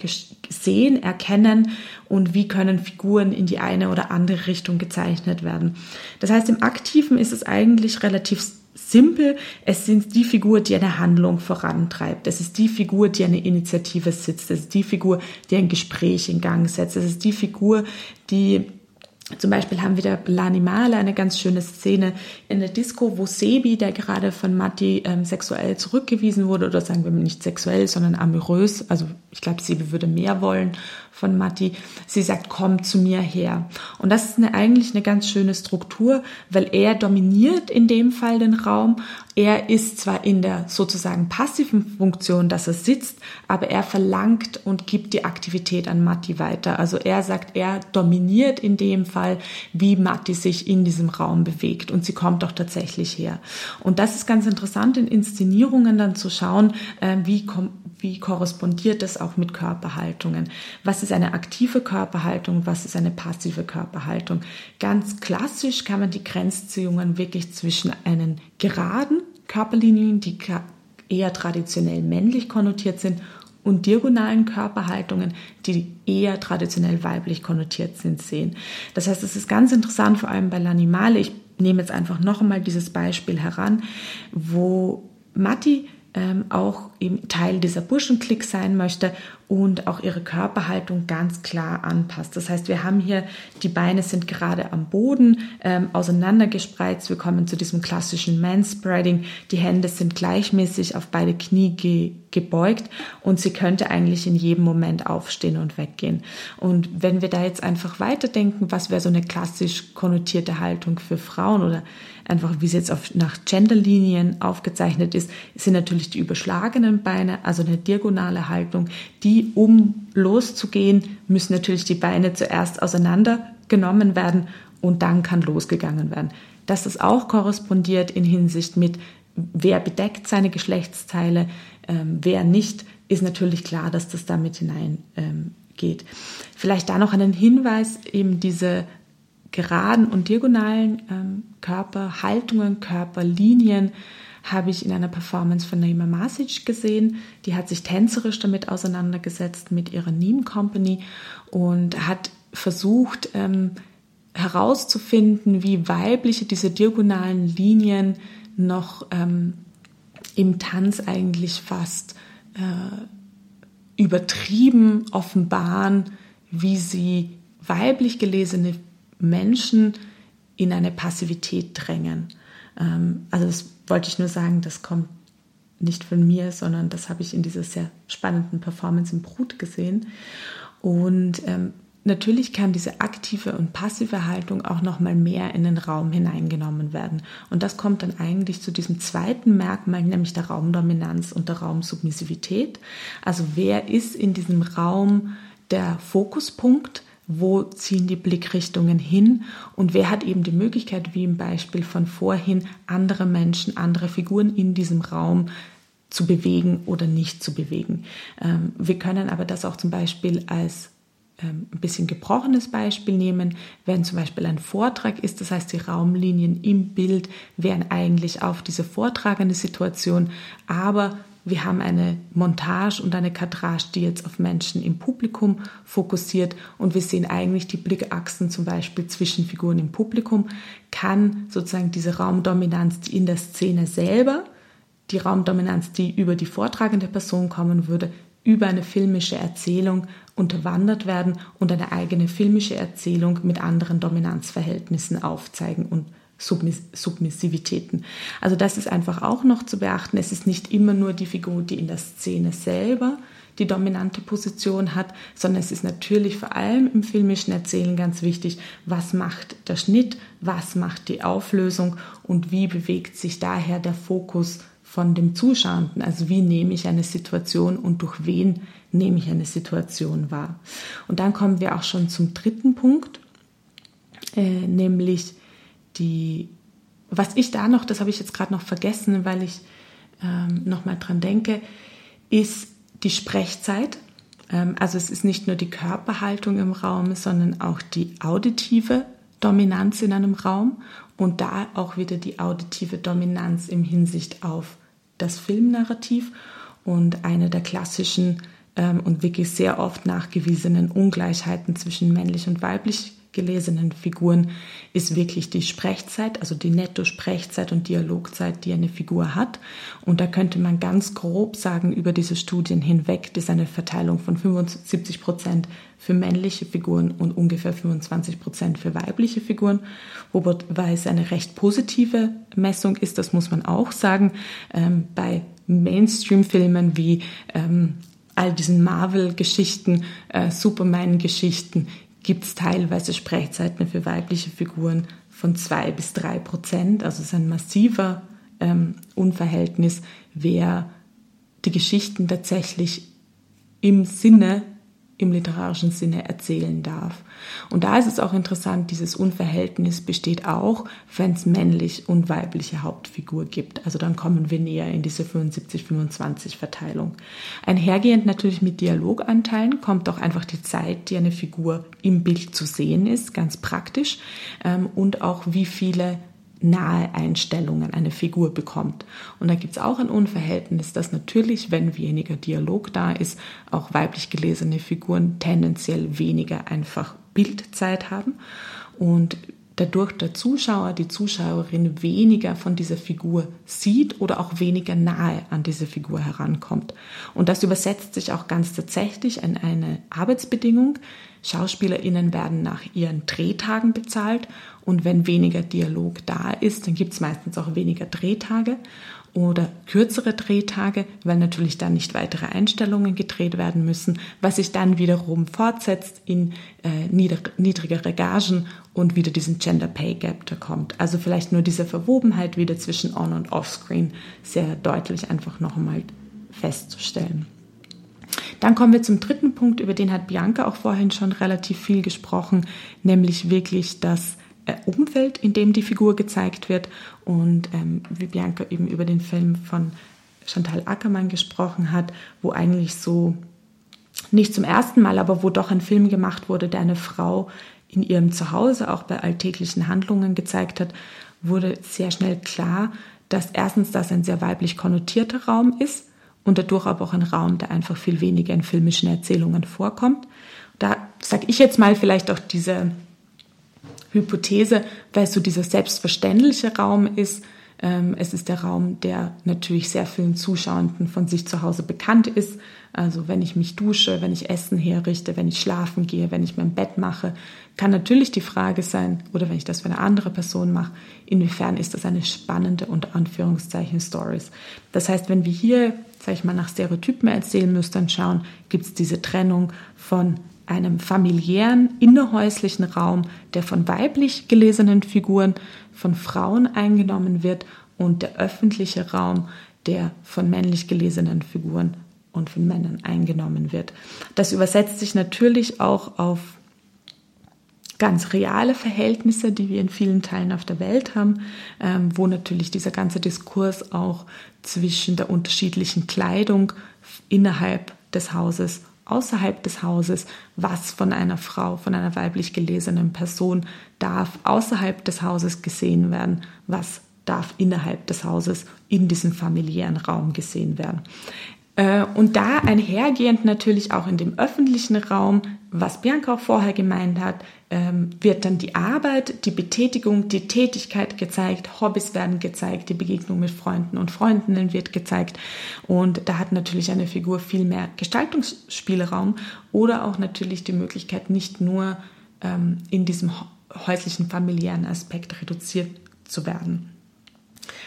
Speaker 1: sehen, erkennen und wie können Figuren in die eine oder andere Richtung gezeichnet werden. Das heißt, im Aktiven ist es eigentlich relativ simpel. Es sind die Figur, die eine Handlung vorantreibt. Es ist die Figur, die eine Initiative sitzt. Es ist die Figur, die ein Gespräch in Gang setzt. Es ist die Figur, die Zum Beispiel haben wir da L'Animale, eine ganz schöne Szene in der Disco, wo Sebi, der gerade von Matti ähm, sexuell zurückgewiesen wurde, oder sagen wir nicht sexuell, sondern amorös, also ich glaube, Sebi würde mehr wollen von Matti, sie sagt, komm zu mir her. Und das ist eine, eigentlich eine ganz schöne Struktur, weil er dominiert in dem Fall den Raum. Er ist zwar in der sozusagen passiven Funktion, dass er sitzt, aber er verlangt und gibt die Aktivität an Matti weiter. Also er sagt, er dominiert in dem Fall, wie Matti sich in diesem Raum bewegt und sie kommt auch tatsächlich her. Und das ist ganz interessant in Inszenierungen dann zu schauen, äh, wie wie korrespondiert das auch mit Körperhaltungen? Was ist eine aktive Körperhaltung? Was ist eine passive Körperhaltung? Ganz klassisch kann man die Grenzziehungen wirklich zwischen einen geraden Körperlinien, die eher traditionell männlich konnotiert sind, und diagonalen Körperhaltungen, die eher traditionell weiblich konnotiert sind, sehen. Das heißt, es ist ganz interessant, vor allem bei L'Animale. Ich nehme jetzt einfach noch einmal dieses Beispiel heran, wo Matti ähm, auch eben Teil dieser Burschenklick sein möchte und auch ihre Körperhaltung ganz klar anpasst. Das heißt, wir haben hier, die Beine sind gerade am Boden ähm, auseinandergespreizt. Wir kommen zu diesem klassischen Manspreading. Die Hände sind gleichmäßig auf beide Knie ge gebeugt und sie könnte eigentlich in jedem Moment aufstehen und weggehen. Und wenn wir da jetzt einfach weiterdenken, was wäre so eine klassisch konnotierte Haltung für Frauen oder einfach wie es jetzt auf, nach Genderlinien aufgezeichnet ist, sind natürlich die überschlagenen Beine, also eine diagonale Haltung, die, um loszugehen, müssen natürlich die Beine zuerst auseinandergenommen werden und dann kann losgegangen werden. Dass das auch korrespondiert in Hinsicht mit, wer bedeckt seine Geschlechtsteile, ähm, wer nicht, ist natürlich klar, dass das damit hineingeht. Ähm. Vielleicht da noch einen Hinweis, eben diese geraden und diagonalen ähm, Körperhaltungen, Körperlinien habe ich in einer Performance von Naima Masic gesehen. Die hat sich tänzerisch damit auseinandergesetzt mit ihrer Neem Company und hat versucht ähm, herauszufinden, wie weibliche diese diagonalen Linien noch ähm, im Tanz eigentlich fast äh, übertrieben offenbaren, wie sie weiblich gelesene Menschen in eine Passivität drängen. Ähm, also das wollte ich nur sagen, das kommt nicht von mir, sondern das habe ich in dieser sehr spannenden Performance im Brut gesehen. Und ähm, natürlich kann diese aktive und passive Haltung auch noch mal mehr in den Raum hineingenommen werden. Und das kommt dann eigentlich zu diesem zweiten Merkmal, nämlich der Raumdominanz und der Raumsubmissivität. Also wer ist in diesem Raum der Fokuspunkt? Wo ziehen die Blickrichtungen hin und wer hat eben die Möglichkeit, wie im Beispiel von vorhin, andere Menschen, andere Figuren in diesem Raum zu bewegen oder nicht zu bewegen. Ähm, wir können aber das auch zum Beispiel als ähm, ein bisschen gebrochenes Beispiel nehmen, wenn zum Beispiel ein Vortrag ist, das heißt die Raumlinien im Bild wären eigentlich auf diese vortragende Situation, aber wir haben eine Montage und eine Kadrage, die jetzt auf Menschen im Publikum fokussiert. Und wir sehen eigentlich die Blickachsen zum Beispiel zwischen Figuren im Publikum, kann sozusagen diese Raumdominanz, die in der Szene selber, die Raumdominanz, die über die vortragende Person kommen würde, über eine filmische Erzählung unterwandert werden und eine eigene filmische Erzählung mit anderen Dominanzverhältnissen aufzeigen und Submiss Submissivitäten. Also das ist einfach auch noch zu beachten. Es ist nicht immer nur die Figur, die in der Szene selber die dominante Position hat, sondern es ist natürlich vor allem im filmischen Erzählen ganz wichtig, was macht der Schnitt, was macht die Auflösung und wie bewegt sich daher der Fokus von dem Zuschauenden. Also wie nehme ich eine Situation und durch wen nehme ich eine Situation wahr. Und dann kommen wir auch schon zum dritten Punkt, äh, nämlich die, was ich da noch, das habe ich jetzt gerade noch vergessen, weil ich ähm, nochmal dran denke, ist die Sprechzeit. Ähm, also es ist nicht nur die Körperhaltung im Raum, sondern auch die auditive Dominanz in einem Raum und da auch wieder die auditive Dominanz im Hinsicht auf das Filmnarrativ und eine der klassischen ähm, und wirklich sehr oft nachgewiesenen Ungleichheiten zwischen männlich und weiblich gelesenen Figuren ist wirklich die Sprechzeit, also die Netto-Sprechzeit und Dialogzeit, die eine Figur hat. Und da könnte man ganz grob sagen, über diese Studien hinweg, das ist eine Verteilung von 75 Prozent für männliche Figuren und ungefähr 25 Prozent für weibliche Figuren, wobei es eine recht positive Messung ist, das muss man auch sagen. Ähm, bei Mainstream-Filmen wie ähm, all diesen Marvel-Geschichten, äh, Superman-Geschichten gibt es teilweise Sprechzeiten für weibliche Figuren von zwei bis drei Prozent. Also es ist ein massiver ähm, Unverhältnis, wer die Geschichten tatsächlich im Sinne im literarischen Sinne erzählen darf. Und da ist es auch interessant, dieses Unverhältnis besteht auch, wenn es männlich und weibliche Hauptfigur gibt. Also dann kommen wir näher in diese 75-25 Verteilung. Einhergehend natürlich mit Dialoganteilen kommt auch einfach die Zeit, die eine Figur im Bild zu sehen ist, ganz praktisch, ähm, und auch wie viele nahe Einstellungen eine Figur bekommt. Und da gibt es auch ein Unverhältnis, dass natürlich, wenn weniger Dialog da ist, auch weiblich gelesene Figuren tendenziell weniger einfach Bildzeit haben und dadurch der Zuschauer, die Zuschauerin weniger von dieser Figur sieht oder auch weniger nahe an diese Figur herankommt. Und das übersetzt sich auch ganz tatsächlich in eine Arbeitsbedingung. SchauspielerInnen werden nach ihren Drehtagen bezahlt und wenn weniger Dialog da ist, dann gibt es meistens auch weniger Drehtage oder kürzere Drehtage, weil natürlich dann nicht weitere Einstellungen gedreht werden müssen, was sich dann wiederum fortsetzt in äh, niedrigere Gagen und wieder diesen Gender Pay Gap da kommt. Also vielleicht nur diese Verwobenheit wieder zwischen On- und Offscreen sehr deutlich einfach noch einmal festzustellen. Dann kommen wir zum dritten Punkt, über den hat Bianca auch vorhin schon relativ viel gesprochen, nämlich wirklich das äh, Umfeld, in dem die Figur gezeigt wird. Und ähm, wie Bianca eben über den Film von Chantal Ackermann gesprochen hat, wo eigentlich so nicht zum ersten Mal, aber wo doch ein Film gemacht wurde, der eine Frau in ihrem Zuhause auch bei alltäglichen Handlungen gezeigt hat, wurde sehr schnell klar, dass erstens das ein sehr weiblich konnotierter Raum ist und dadurch aber auch ein Raum, der einfach viel weniger in filmischen Erzählungen vorkommt. Da sage ich jetzt mal vielleicht auch diese Hypothese, weil es so dieser selbstverständliche Raum ist. Ähm, es ist der Raum, der natürlich sehr vielen Zuschauenden von sich zu Hause bekannt ist. Also wenn ich mich dusche, wenn ich Essen herrichte, wenn ich schlafen gehe, wenn ich mein Bett mache, kann natürlich die Frage sein, oder wenn ich das für eine andere Person mache, inwiefern ist das eine spannende unter Anführungszeichen Stories. Das heißt, wenn wir hier, sage ich mal, nach Stereotypen erzählen müssen, schauen, gibt es diese Trennung von einem familiären, innerhäuslichen Raum, der von weiblich gelesenen Figuren von Frauen eingenommen wird und der öffentliche Raum, der von männlich gelesenen Figuren und von Männern eingenommen wird. Das übersetzt sich natürlich auch auf ganz reale Verhältnisse, die wir in vielen Teilen auf der Welt haben, ähm, wo natürlich dieser ganze Diskurs auch zwischen der unterschiedlichen Kleidung innerhalb des Hauses außerhalb des Hauses, was von einer Frau, von einer weiblich gelesenen Person darf außerhalb des Hauses gesehen werden, was darf innerhalb des Hauses in diesem familiären Raum gesehen werden. Äh, und da einhergehend natürlich auch in dem öffentlichen Raum, was Bianca auch vorher gemeint hat, ähm, wird dann die Arbeit, die Betätigung, die Tätigkeit gezeigt, Hobbys werden gezeigt, die Begegnung mit Freunden und Freundinnen wird gezeigt. Und da hat natürlich eine Figur viel mehr Gestaltungsspielraum oder auch natürlich die Möglichkeit, nicht nur ähm, in diesem häuslichen familiären Aspekt reduziert zu werden.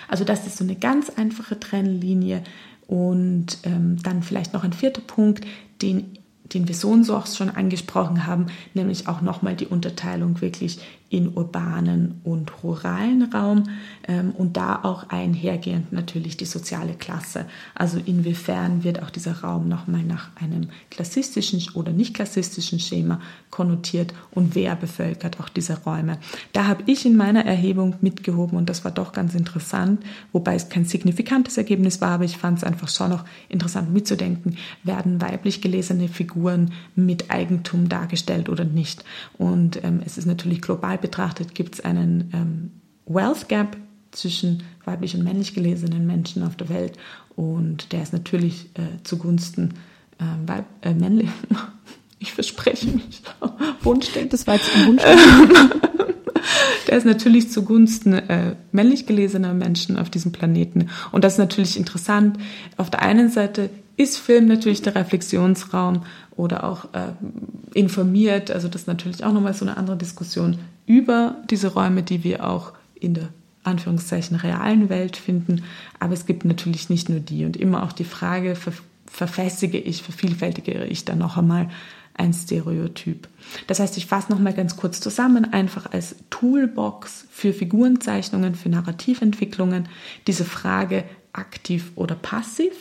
Speaker 1: Also das ist so eine ganz einfache Trennlinie und ähm, dann vielleicht noch ein vierter Punkt, den, den wir so und so auch schon angesprochen haben, nämlich auch nochmal die Unterteilung wirklich in urbanen und ruralen Raum ähm, und da auch einhergehend natürlich die soziale Klasse. Also inwiefern wird auch dieser Raum nochmal nach einem klassistischen oder nicht klassistischen Schema konnotiert und wer bevölkert auch diese Räume. Da habe ich in meiner Erhebung mitgehoben und das war doch ganz interessant, wobei es kein signifikantes Ergebnis war, aber ich fand es einfach schon noch interessant mitzudenken, werden weiblich gelesene Figuren mit Eigentum dargestellt oder nicht. Und ähm, es ist natürlich global global betrachtet gibt es einen ähm, Wealth Gap zwischen weiblich und männlich gelesenen Menschen auf der Welt und der ist natürlich äh, zugunsten äh, weib, äh, männlich, Ich verspreche mich. Wunschdenken.
Speaker 2: Das war jetzt ein Wunschdenken.
Speaker 1: Der ist natürlich zugunsten äh, männlich gelesener Menschen auf diesem Planeten. Und das ist natürlich interessant. Auf der einen Seite ist Film natürlich der Reflexionsraum oder auch äh, informiert. Also das ist natürlich auch nochmal so eine andere Diskussion über diese Räume, die wir auch in der Anführungszeichen realen Welt finden. Aber es gibt natürlich nicht nur die und immer auch die Frage, ver verfestige ich, vervielfältige ich dann noch einmal ein Stereotyp. Das heißt, ich fasse noch mal ganz kurz zusammen, einfach als Toolbox für Figurenzeichnungen, für Narrativentwicklungen, diese Frage aktiv oder passiv.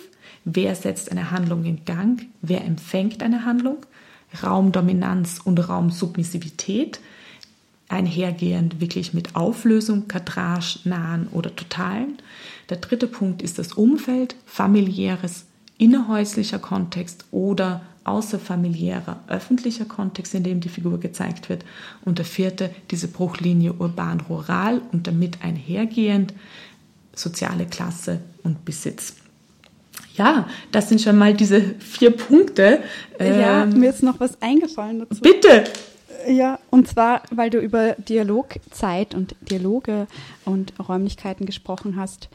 Speaker 1: Wer setzt eine Handlung in Gang? Wer empfängt eine Handlung? Raumdominanz und Raumsubmissivität einhergehend wirklich mit Auflösung, Kadrage, nahen oder totalen. Der dritte Punkt ist das Umfeld, familiäres, innerhäuslicher Kontext oder außerfamiliärer, öffentlicher Kontext, in dem die Figur gezeigt wird. Und der vierte, diese Bruchlinie urban-rural und damit einhergehend soziale Klasse und Besitz. Ja, das sind schon mal diese vier Punkte.
Speaker 2: Ja, ähm, mir ist noch was eingefallen dazu.
Speaker 1: Bitte!
Speaker 2: Ja, und zwar, weil du über Dialogzeit und Dialoge und Räumlichkeiten gesprochen hast,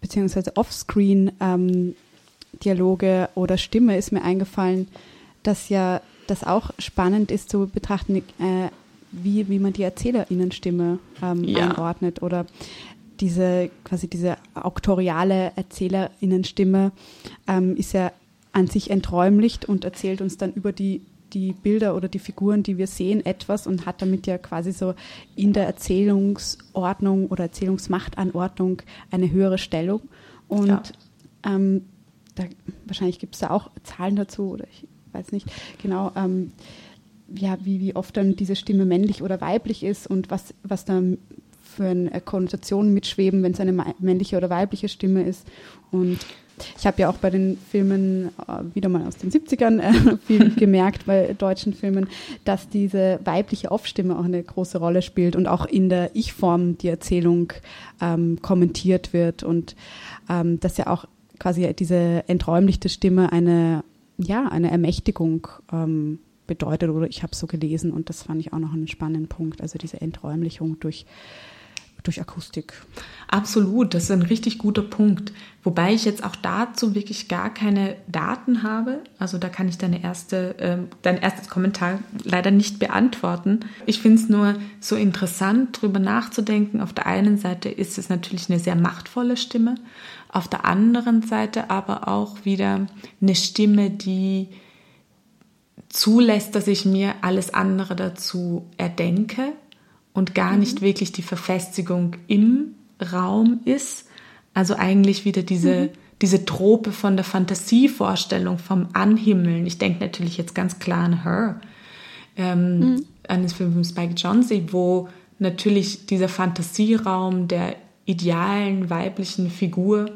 Speaker 2: beziehungsweise Offscreen ähm, Dialoge oder Stimme, ist mir eingefallen, dass ja das auch spannend ist zu betrachten, äh, wie, wie man die ErzählerInnenstimme ähm, ja. einordnet oder diese quasi diese auktoriale ErzählerInnenstimme ähm, ist ja an sich enträumlicht und erzählt uns dann über die die Bilder oder die Figuren, die wir sehen, etwas und hat damit ja quasi so in der Erzählungsordnung oder Erzählungsmachtanordnung eine höhere Stellung. Und ja. ähm, da, wahrscheinlich gibt es da auch Zahlen dazu oder ich weiß nicht genau, ähm, ja, wie, wie oft dann diese Stimme männlich oder weiblich ist und was, was dann für eine Konnotation mitschweben, wenn es eine männliche oder weibliche Stimme ist. Und ich habe ja auch bei den Filmen, äh, wieder mal aus den 70ern, äh, viel gemerkt bei deutschen Filmen, dass diese weibliche Off-Stimme auch eine große Rolle spielt und auch in der Ich-Form die Erzählung ähm, kommentiert wird und ähm, dass ja auch quasi diese enträumlichte Stimme eine, ja, eine Ermächtigung ähm, bedeutet oder ich habe so gelesen und das fand ich auch noch einen spannenden Punkt, also diese Enträumlichung durch durch Akustik.
Speaker 1: Absolut, das ist ein richtig guter Punkt. Wobei ich jetzt auch dazu wirklich gar keine Daten habe. Also da kann ich deine erste, äh, dein erstes Kommentar leider nicht beantworten. Ich finde es nur so interessant, darüber nachzudenken. Auf der einen Seite ist es natürlich eine sehr machtvolle Stimme, auf der anderen Seite aber auch wieder eine Stimme, die zulässt, dass ich mir alles andere dazu erdenke und gar mhm. nicht wirklich die Verfestigung im Raum ist. Also eigentlich wieder diese, mhm. diese Trope von der Fantasievorstellung vom Anhimmeln. Ich denke natürlich jetzt ganz klar an Her, ähm, mhm. an den Film von Spike Jonze, wo natürlich dieser Fantasieraum der idealen weiblichen Figur,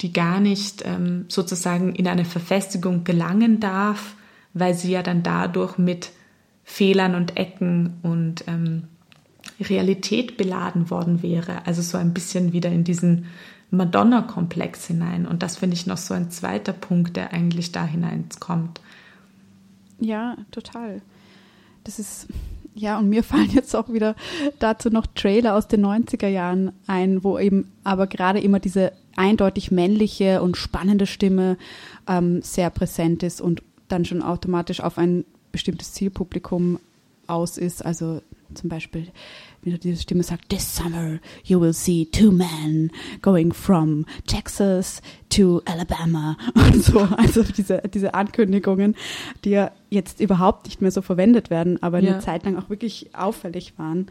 Speaker 1: die gar nicht ähm, sozusagen in eine Verfestigung gelangen darf, weil sie ja dann dadurch mit Fehlern und Ecken und ähm, Realität beladen worden wäre. Also so ein bisschen wieder in diesen Madonna-Komplex hinein. Und das finde ich noch so ein zweiter Punkt, der eigentlich da hineinkommt.
Speaker 2: Ja, total. Das ist, ja, und mir fallen jetzt auch wieder dazu noch Trailer aus den 90er Jahren ein, wo eben aber gerade immer diese eindeutig männliche und spannende Stimme ähm, sehr präsent ist und dann schon automatisch auf ein bestimmtes Zielpublikum aus ist. Also zum Beispiel, wie diese Stimme sagt, This summer you will see two men going from Texas to Alabama und so. Also diese, diese Ankündigungen, die ja jetzt überhaupt nicht mehr so verwendet werden, aber ja. eine Zeit lang auch wirklich auffällig waren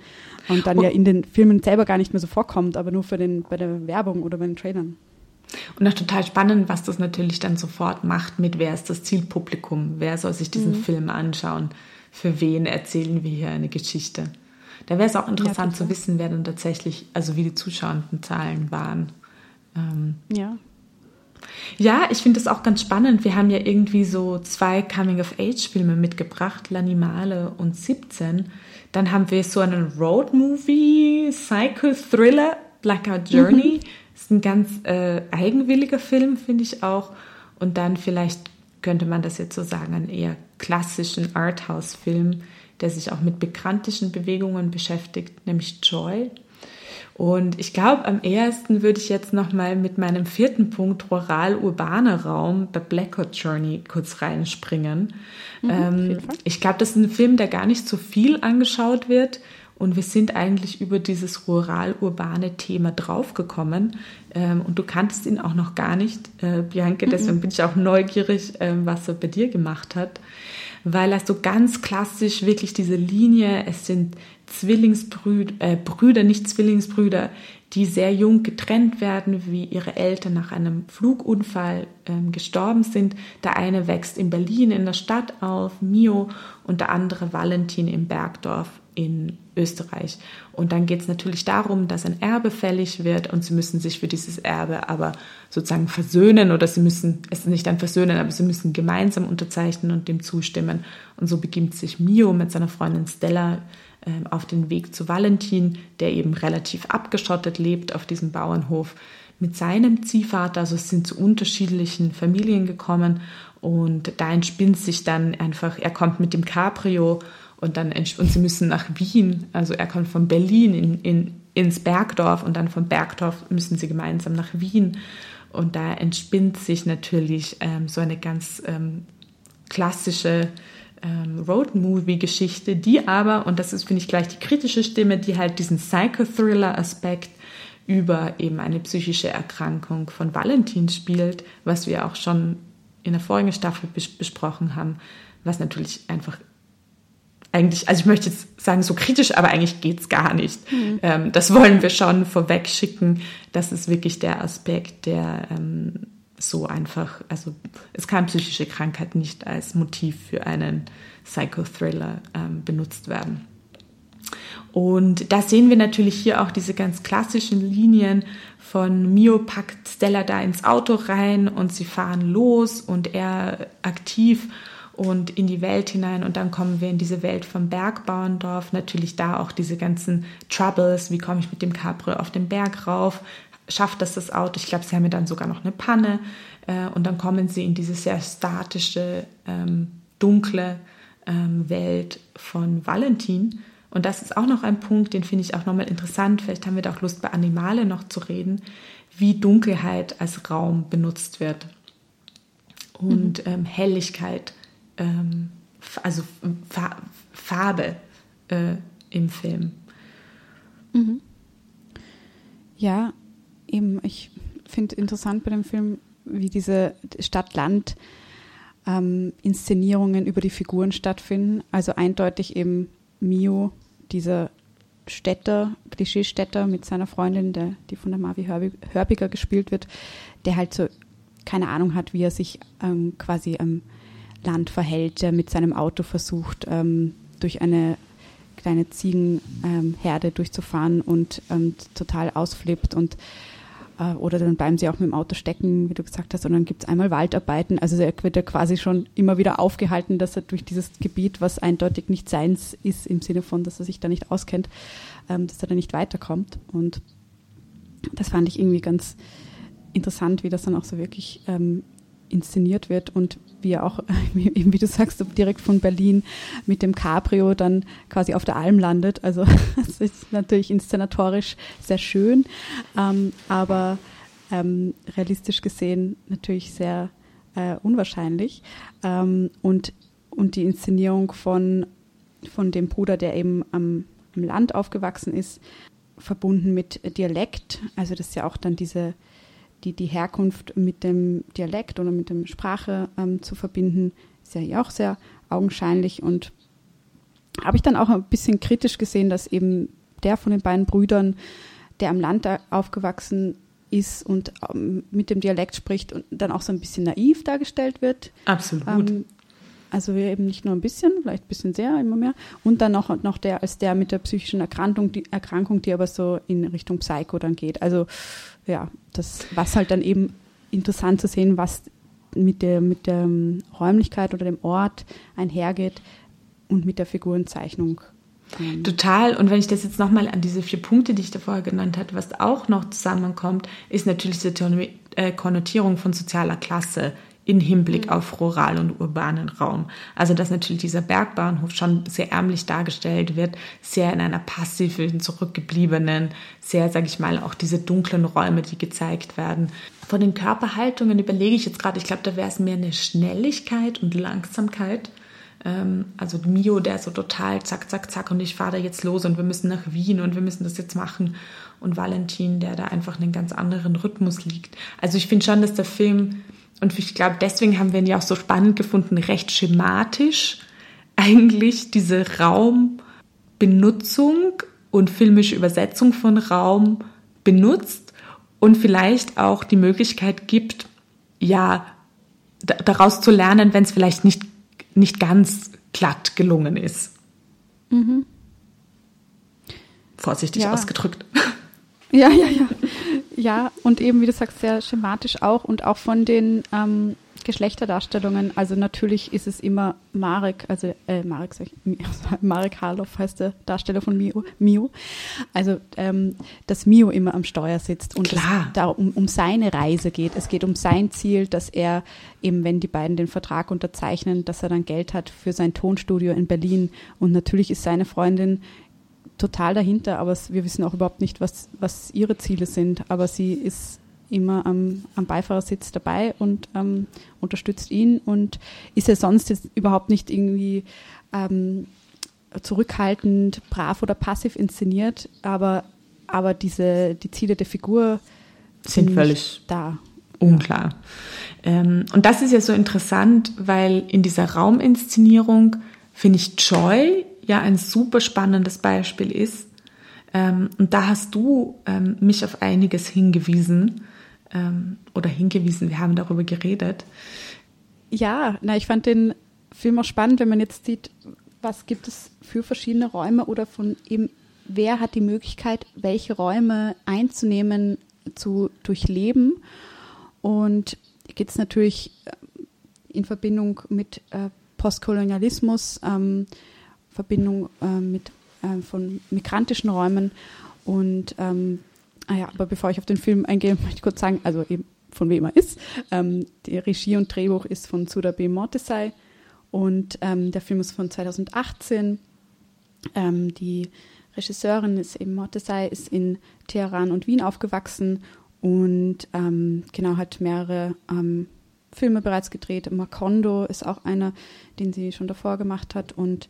Speaker 2: und dann oh. ja in den Filmen selber gar nicht mehr so vorkommt, aber nur für den, bei der Werbung oder bei den Trailern.
Speaker 1: Und auch total spannend, was das natürlich dann sofort macht mit, wer ist das Zielpublikum, wer soll sich diesen mhm. Film anschauen für wen erzählen wir hier eine Geschichte. Da wäre es auch interessant ja, zu wissen, wer dann tatsächlich, also wie die Zuschauendenzahlen waren.
Speaker 2: Ähm, ja.
Speaker 1: Ja, ich finde das auch ganz spannend. Wir haben ja irgendwie so zwei Coming-of-Age-Filme mitgebracht, L'Animale und 17. Dann haben wir so einen Road-Movie, Psycho-Thriller, Blackout Journey. Mhm. Das ist ein ganz äh, eigenwilliger Film, finde ich auch. Und dann vielleicht könnte man das jetzt so sagen, ein eher klassischen Arthouse-Film, der sich auch mit bekanntischen Bewegungen beschäftigt, nämlich Joy. Und ich glaube, am ehesten würde ich jetzt nochmal mit meinem vierten Punkt rural-urbaner Raum bei Blackout Journey kurz reinspringen. Mhm, ähm, ich glaube, das ist ein Film, der gar nicht so viel angeschaut wird. Und wir sind eigentlich über dieses rural-urbane Thema draufgekommen. Ähm, und du kanntest ihn auch noch gar nicht, äh, Bianca. Mhm. Deswegen bin ich auch neugierig, äh, was er bei dir gemacht hat weil er so ganz klassisch wirklich diese Linie, es sind Zwillingsbrüder, äh, Brüder, nicht Zwillingsbrüder, die sehr jung getrennt werden, wie ihre Eltern nach einem Flugunfall ähm, gestorben sind. Der eine wächst in Berlin in der Stadt auf, Mio, und der andere Valentin im Bergdorf in Österreich. Und dann geht es natürlich darum, dass ein Erbe fällig wird und sie müssen sich für dieses Erbe aber sozusagen versöhnen oder sie müssen es nicht dann versöhnen, aber sie müssen gemeinsam unterzeichnen und dem zustimmen. Und so beginnt sich Mio mit seiner Freundin Stella äh, auf den Weg zu Valentin, der eben relativ abgeschottet lebt auf diesem Bauernhof mit seinem Ziehvater, also es sind zu unterschiedlichen Familien gekommen und da entspinnt sich dann einfach, er kommt mit dem Cabrio und dann und sie müssen nach Wien, also er kommt von Berlin in, in, ins Bergdorf und dann vom Bergdorf müssen sie gemeinsam nach Wien. Und da entspinnt sich natürlich ähm, so eine ganz ähm, klassische ähm, Road-Movie-Geschichte, die aber, und das ist, finde ich, gleich die kritische Stimme, die halt diesen Psychothriller-Aspekt über eben eine psychische Erkrankung von Valentin spielt, was wir auch schon in der vorigen Staffel bes besprochen haben, was natürlich einfach eigentlich, also ich möchte jetzt sagen, so kritisch, aber eigentlich geht es gar nicht. Mhm. Ähm, das wollen wir schon vorweg schicken. Das ist wirklich der Aspekt, der ähm, so einfach, also es kann psychische Krankheit nicht als Motiv für einen Psychothriller ähm, benutzt werden. Und da sehen wir natürlich hier auch diese ganz klassischen Linien von Mio packt Stella da ins Auto rein und sie fahren los und er aktiv und in die Welt hinein und dann kommen wir in diese Welt vom Bergbauerndorf. Natürlich da auch diese ganzen Troubles, wie komme ich mit dem Capri auf den Berg rauf, schafft das das Auto? Ich glaube, sie haben ja dann sogar noch eine Panne äh, und dann kommen sie in diese sehr statische, ähm, dunkle ähm, Welt von Valentin. Und das ist auch noch ein Punkt, den finde ich auch nochmal interessant. Vielleicht haben wir da auch Lust, bei Animale noch zu reden, wie Dunkelheit als Raum benutzt wird und mhm. ähm, Helligkeit ähm, also Farbe äh, im Film.
Speaker 2: Mhm. Ja, eben, ich finde interessant bei dem Film, wie diese Stadt-Land- ähm, Inszenierungen über die Figuren stattfinden. Also eindeutig eben Mio, dieser Städter, Klischee-Städter mit seiner Freundin, der, die von der Marvi Hörbiger gespielt wird, der halt so keine Ahnung hat, wie er sich ähm, quasi am Land verhält, der mit seinem Auto versucht, ähm, durch eine kleine Ziegenherde ähm, durchzufahren und ähm, total ausflippt und äh, oder dann bleiben sie auch mit dem Auto stecken, wie du gesagt hast, und dann gibt es einmal Waldarbeiten. Also er wird ja quasi schon immer wieder aufgehalten, dass er durch dieses Gebiet, was eindeutig nicht seins ist, im Sinne von, dass er sich da nicht auskennt, ähm, dass er da nicht weiterkommt. Und das fand ich irgendwie ganz interessant, wie das dann auch so wirklich ähm, inszeniert wird und wie er auch, eben wie du sagst, direkt von Berlin mit dem Cabrio dann quasi auf der Alm landet. Also das ist natürlich inszenatorisch sehr schön, ähm, aber ähm, realistisch gesehen natürlich sehr äh, unwahrscheinlich. Ähm, und, und die Inszenierung von, von dem Bruder, der eben am, am Land aufgewachsen ist, verbunden mit Dialekt, also das ist ja auch dann diese die, die Herkunft mit dem Dialekt oder mit der Sprache ähm, zu verbinden, ist ja auch sehr augenscheinlich. Und habe ich dann auch ein bisschen kritisch gesehen, dass eben der von den beiden Brüdern, der am Land aufgewachsen ist und ähm, mit dem Dialekt spricht und dann auch so ein bisschen naiv dargestellt wird.
Speaker 1: Absolut. Ähm,
Speaker 2: also wir eben nicht nur ein bisschen, vielleicht ein bisschen sehr, immer mehr. Und dann noch, noch der als der mit der psychischen Erkrankung, die Erkrankung, die aber so in Richtung Psycho dann geht. Also ja, das, was halt dann eben interessant zu sehen, was mit der, mit der ähm, Räumlichkeit oder dem Ort einhergeht und mit der Figurenzeichnung.
Speaker 1: Ähm, Total. Und wenn ich das jetzt nochmal an diese vier Punkte, die ich da vorher genannt habe, was auch noch zusammenkommt, ist natürlich die äh, Konnotierung von sozialer Klasse in Hinblick mhm. auf rural und urbanen Raum. Also dass natürlich dieser Bergbahnhof schon sehr ärmlich dargestellt wird, sehr in einer passiven, zurückgebliebenen, sehr, sage ich mal, auch diese dunklen Räume, die gezeigt werden. Von den Körperhaltungen überlege ich jetzt gerade, ich glaube, da wäre es mehr eine Schnelligkeit und Langsamkeit. Ähm, also Mio, der so total zack, zack, zack und ich fahre da jetzt los und wir müssen nach Wien und wir müssen das jetzt machen. Und Valentin, der da einfach einen ganz anderen Rhythmus liegt. Also ich finde schon, dass der Film und ich glaube, deswegen haben wir ihn ja auch so spannend gefunden, recht schematisch eigentlich diese Raumbenutzung und filmische Übersetzung von Raum benutzt und vielleicht auch die Möglichkeit gibt, ja, daraus zu lernen, wenn es vielleicht nicht, nicht ganz glatt gelungen ist. Mhm. Vorsichtig ja. ausgedrückt.
Speaker 2: Ja, ja, ja. Ja, und eben, wie du sagst, sehr schematisch auch und auch von den ähm, Geschlechterdarstellungen. Also natürlich ist es immer Marek, also äh, Marek, sag ich, Marek Harloff heißt der Darsteller von Mio. Mio. Also ähm, dass Mio immer am Steuer sitzt und es da um, um seine Reise geht. Es geht um sein Ziel, dass er eben, wenn die beiden den Vertrag unterzeichnen, dass er dann Geld hat für sein Tonstudio in Berlin. Und natürlich ist seine Freundin total dahinter, aber wir wissen auch überhaupt nicht, was, was ihre Ziele sind. Aber sie ist immer am, am Beifahrersitz dabei und ähm, unterstützt ihn und ist ja sonst jetzt überhaupt nicht irgendwie ähm, zurückhaltend, brav oder passiv inszeniert, aber, aber diese, die Ziele der Figur
Speaker 1: sind, sind völlig da. Unklar. Ähm, und das ist ja so interessant, weil in dieser Rauminszenierung finde ich Joy ja ein super spannendes Beispiel ist. Ähm, und da hast du ähm, mich auf einiges hingewiesen ähm, oder hingewiesen, wir haben darüber geredet.
Speaker 2: Ja, na, ich fand den Film auch spannend, wenn man jetzt sieht, was gibt es für verschiedene Räume oder von eben, wer hat die Möglichkeit, welche Räume einzunehmen, zu durchleben. Und geht es natürlich äh, in Verbindung mit äh, Postkolonialismus, ähm, Verbindung äh, mit äh, von migrantischen Räumen. Und ähm, ah ja, aber bevor ich auf den Film eingehe, möchte ich kurz sagen, also eben von wem er ist. Ähm, die Regie und Drehbuch ist von Suda B. Mortesai und ähm, der Film ist von 2018. Ähm, die Regisseurin ist eben Mortesai, ist in Teheran und Wien aufgewachsen und ähm, genau hat mehrere ähm, Filme bereits gedreht. Macondo ist auch einer, den sie schon davor gemacht hat und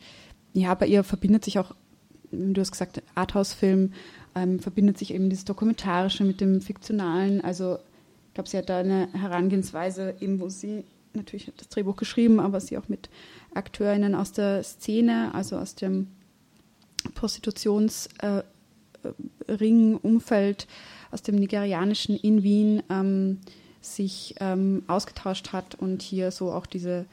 Speaker 2: ja, bei ihr verbindet sich auch, du hast gesagt, Arthouse-Film, ähm, verbindet sich eben dieses Dokumentarische mit dem Fiktionalen. Also ich glaube, sie hat da eine Herangehensweise, eben wo sie natürlich das Drehbuch geschrieben, aber sie auch mit AkteurInnen aus der Szene, also aus dem Prostitutionsring, äh, Umfeld, aus dem Nigerianischen in Wien ähm, sich ähm, ausgetauscht hat und hier so auch diese,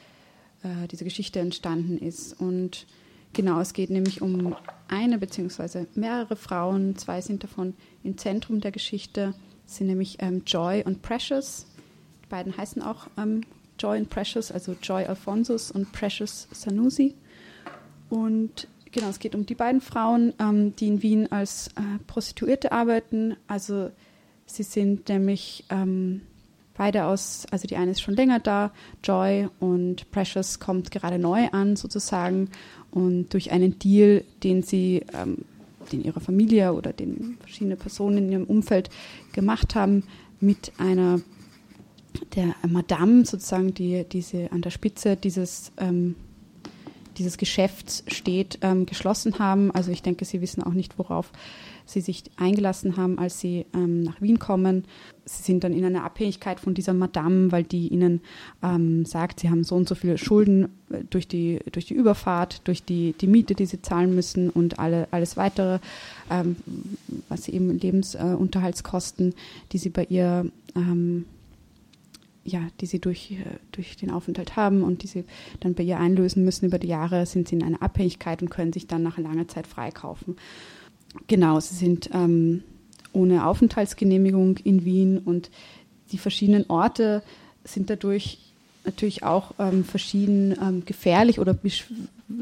Speaker 2: äh, diese Geschichte entstanden ist. Und Genau, es geht nämlich um eine bzw. mehrere Frauen. Zwei sind davon im Zentrum der Geschichte. Das sind nämlich ähm, Joy und Precious. Die beiden heißen auch ähm, Joy und Precious, also Joy Alphonsus und Precious Sanusi. Und genau, es geht um die beiden Frauen, ähm, die in Wien als äh, Prostituierte arbeiten. Also sie sind nämlich ähm, beide aus, also die eine ist schon länger da, Joy und Precious kommt gerade neu an sozusagen und durch einen Deal, den sie, ähm, den ihre Familie oder den verschiedene Personen in ihrem Umfeld gemacht haben, mit einer der Madame sozusagen, die diese an der Spitze dieses ähm, dieses Geschäfts steht, ähm, geschlossen haben. Also ich denke, Sie wissen auch nicht, worauf sie sich eingelassen haben, als sie ähm, nach Wien kommen. Sie sind dann in einer Abhängigkeit von dieser Madame, weil die ihnen ähm, sagt, sie haben so und so viele Schulden äh, durch die, durch die Überfahrt, durch die, die Miete, die sie zahlen müssen und alle, alles weitere, ähm, was sie eben Lebensunterhaltskosten, die sie bei ihr ähm, ja, die sie durch, äh, durch den Aufenthalt haben und die sie dann bei ihr einlösen müssen über die Jahre, sind sie in einer Abhängigkeit und können sich dann nach langer Zeit freikaufen. Genau, sie sind ähm, ohne Aufenthaltsgenehmigung in Wien und die verschiedenen Orte sind dadurch natürlich auch ähm, verschieden ähm, gefährlich oder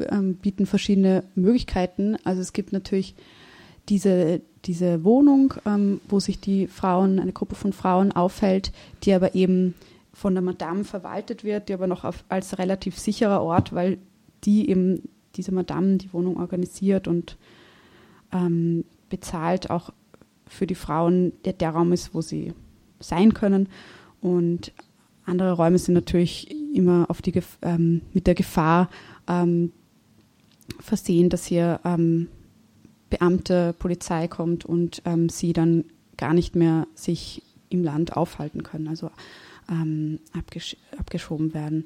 Speaker 2: ähm, bieten verschiedene Möglichkeiten. Also es gibt natürlich diese, diese Wohnung, ähm, wo sich die Frauen, eine Gruppe von Frauen aufhält, die aber eben von der Madame verwaltet wird, die aber noch auf, als relativ sicherer Ort, weil die eben diese Madame die Wohnung organisiert und ähm, bezahlt auch für die Frauen der, der Raum ist, wo sie sein können. Und andere Räume sind natürlich immer auf die, ähm, mit der Gefahr ähm, versehen, dass hier ähm, Beamte, Polizei kommt und ähm, sie dann gar nicht mehr sich im Land aufhalten können, also ähm, abgesch abgeschoben werden.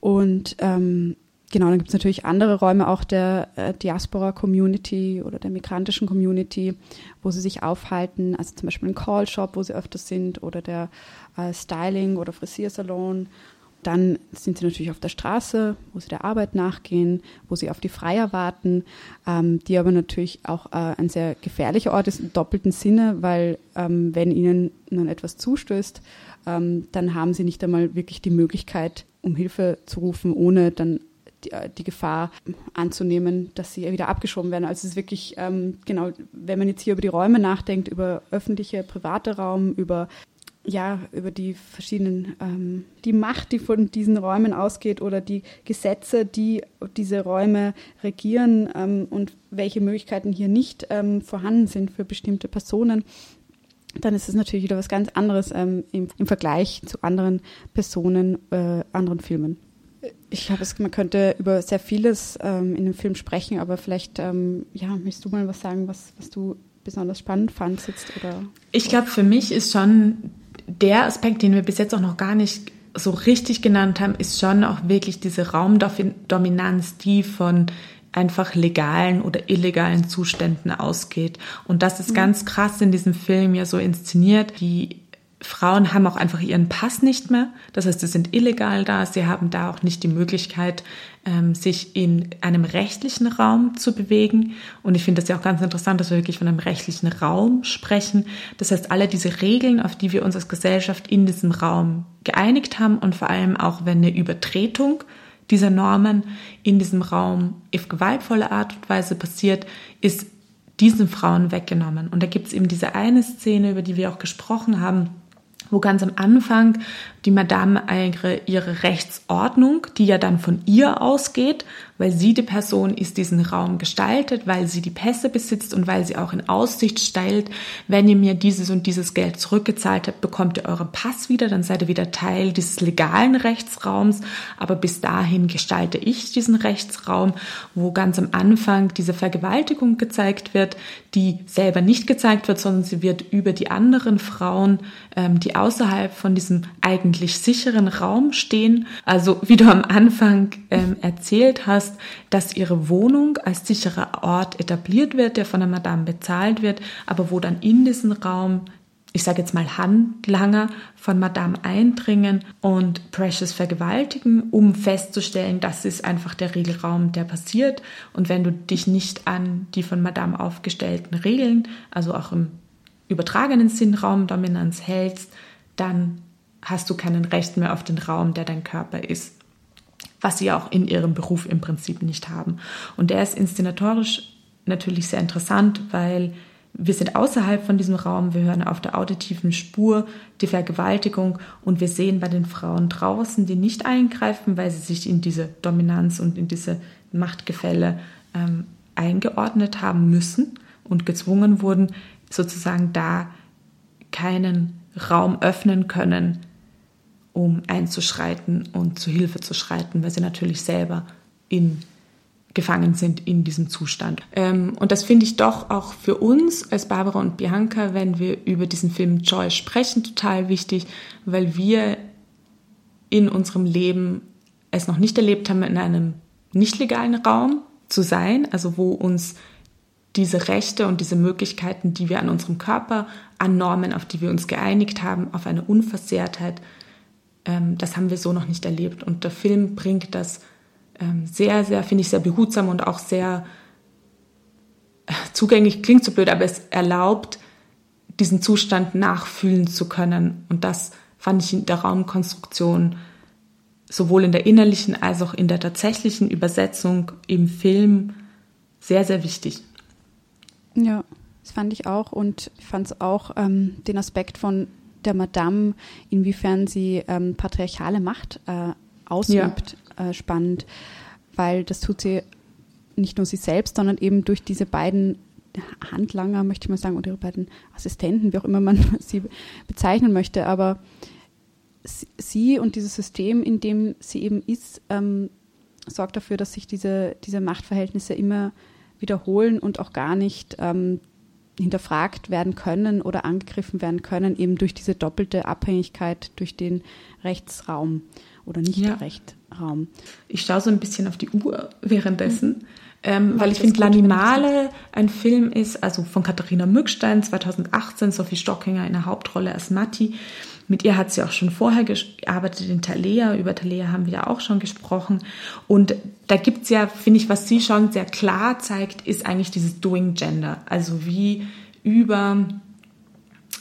Speaker 2: Und ähm, genau, dann gibt es natürlich andere Räume auch der äh, Diaspora-Community oder der migrantischen Community, wo sie sich aufhalten, also zum Beispiel ein Call-Shop, wo sie öfters sind, oder der äh, Styling- oder Frisiersalon. Dann sind sie natürlich auf der Straße, wo sie der Arbeit nachgehen, wo sie auf die Freier warten, ähm, die aber natürlich auch äh, ein sehr gefährlicher Ort ist im doppelten Sinne, weil ähm, wenn ihnen nun etwas zustößt, ähm, dann haben sie nicht einmal wirklich die Möglichkeit, um Hilfe zu rufen, ohne dann die, äh, die, Gefahr anzunehmen, dass sie wieder abgeschoben werden. Also es ist wirklich, ähm, genau, wenn man jetzt hier über die Räume nachdenkt, über öffentliche, private Raum, über ja, über die verschiedenen, ähm, die Macht, die von diesen Räumen ausgeht oder die Gesetze, die diese Räume regieren ähm, und welche Möglichkeiten hier nicht ähm, vorhanden sind für bestimmte Personen, dann ist es natürlich wieder was ganz anderes ähm, im, im, Vergleich zu anderen Personen, äh, anderen Filmen. Ich glaube, man könnte über sehr vieles ähm, in dem Film sprechen, aber vielleicht, ähm, ja, möchtest du mal was sagen, was, was du besonders spannend fandst jetzt? Oder?
Speaker 1: Ich glaube, für mich ist schon der Aspekt, den wir bis jetzt auch noch gar nicht so richtig genannt haben, ist schon auch wirklich diese Raumdominanz, die von einfach legalen oder illegalen Zuständen ausgeht. Und das ist mhm. ganz krass in diesem Film ja so inszeniert. Die Frauen haben auch einfach ihren Pass nicht mehr. Das heißt, sie sind illegal da. Sie haben da auch nicht die Möglichkeit, ähm, sich in einem rechtlichen Raum zu bewegen. Und ich finde das ja auch ganz interessant, dass wir wirklich von einem rechtlichen Raum sprechen. Das heißt, alle diese Regeln, auf die wir uns als Gesellschaft in diesem Raum geeinigt haben und vor allem auch, wenn eine Übertretung dieser Normen in diesem Raum auf gewaltvolle Art und Weise passiert, ist diesen Frauen weggenommen. Und da gibt es eben diese eine Szene, über die wir auch gesprochen haben, wo ganz am Anfang die Madame ihre, ihre Rechtsordnung, die ja dann von ihr ausgeht, weil sie die Person ist, diesen Raum gestaltet, weil sie die Pässe besitzt und weil sie auch in Aussicht stellt, wenn ihr mir dieses und dieses Geld zurückgezahlt habt, bekommt ihr euren Pass wieder, dann seid ihr wieder Teil dieses legalen Rechtsraums, aber bis dahin gestalte ich diesen Rechtsraum, wo ganz am Anfang diese Vergewaltigung gezeigt wird, die selber nicht gezeigt wird, sondern sie wird über die anderen Frauen, ähm, die außerhalb von diesem eigentlich sicheren Raum stehen, also wie du am Anfang ähm, erzählt hast, dass ihre Wohnung als sicherer Ort etabliert wird, der von der Madame bezahlt wird, aber wo dann in diesen Raum ich sage jetzt mal Handlanger von Madame eindringen und Precious vergewaltigen, um festzustellen, das ist einfach der Regelraum, der passiert. Und wenn du dich nicht an die von Madame aufgestellten Regeln, also auch im übertragenen Sinn Raumdominanz hältst, dann hast du keinen Recht mehr auf den Raum, der dein Körper ist was sie auch in ihrem Beruf im Prinzip nicht haben. Und der ist inszenatorisch natürlich sehr interessant, weil wir sind außerhalb von diesem Raum, wir hören auf der auditiven Spur die Vergewaltigung und wir sehen bei den Frauen draußen, die nicht eingreifen, weil sie sich in diese Dominanz und in diese Machtgefälle ähm, eingeordnet haben müssen und gezwungen wurden, sozusagen da keinen Raum öffnen können, um einzuschreiten und zu Hilfe zu schreiten, weil sie natürlich selber in, gefangen sind in diesem Zustand. Ähm, und das finde ich doch auch für uns als Barbara und Bianca, wenn wir über diesen Film Joy sprechen, total wichtig, weil wir in unserem Leben es noch nicht erlebt haben, in einem nicht legalen Raum zu sein, also wo uns diese Rechte und diese Möglichkeiten, die wir an unserem Körper, an Normen, auf die wir uns geeinigt haben, auf eine Unversehrtheit ähm, das haben wir so noch nicht erlebt. Und der Film bringt das ähm, sehr, sehr, finde ich, sehr behutsam und auch sehr äh, zugänglich, klingt so blöd, aber es erlaubt, diesen Zustand nachfühlen zu können. Und das fand ich in der Raumkonstruktion sowohl in der innerlichen als auch in der tatsächlichen Übersetzung im Film sehr, sehr wichtig.
Speaker 2: Ja, das fand ich auch und ich fand es auch ähm, den Aspekt von der Madame, inwiefern sie ähm, patriarchale Macht äh, ausübt, ja. äh, spannend, weil das tut sie nicht nur sie selbst, sondern eben durch diese beiden Handlanger, möchte ich mal sagen, oder ihre beiden Assistenten, wie auch immer man sie bezeichnen möchte, aber sie und dieses System, in dem sie eben ist, ähm, sorgt dafür, dass sich diese, diese Machtverhältnisse immer wiederholen und auch gar nicht ähm, hinterfragt werden können oder angegriffen werden können, eben durch diese doppelte Abhängigkeit durch den Rechtsraum oder nicht ja. Rechtsraum.
Speaker 1: Ich schaue so ein bisschen auf die Uhr währenddessen. Mhm. Ähm, weil ich finde, L'Animale ein Film ist, also von Katharina Mückstein 2018, Sophie Stockinger in der Hauptrolle als Matti. Mit ihr hat sie auch schon vorher gearbeitet in Thalea. Über Thalea haben wir ja auch schon gesprochen. Und da gibt's ja, finde ich, was sie schon sehr klar zeigt, ist eigentlich dieses Doing Gender. Also wie über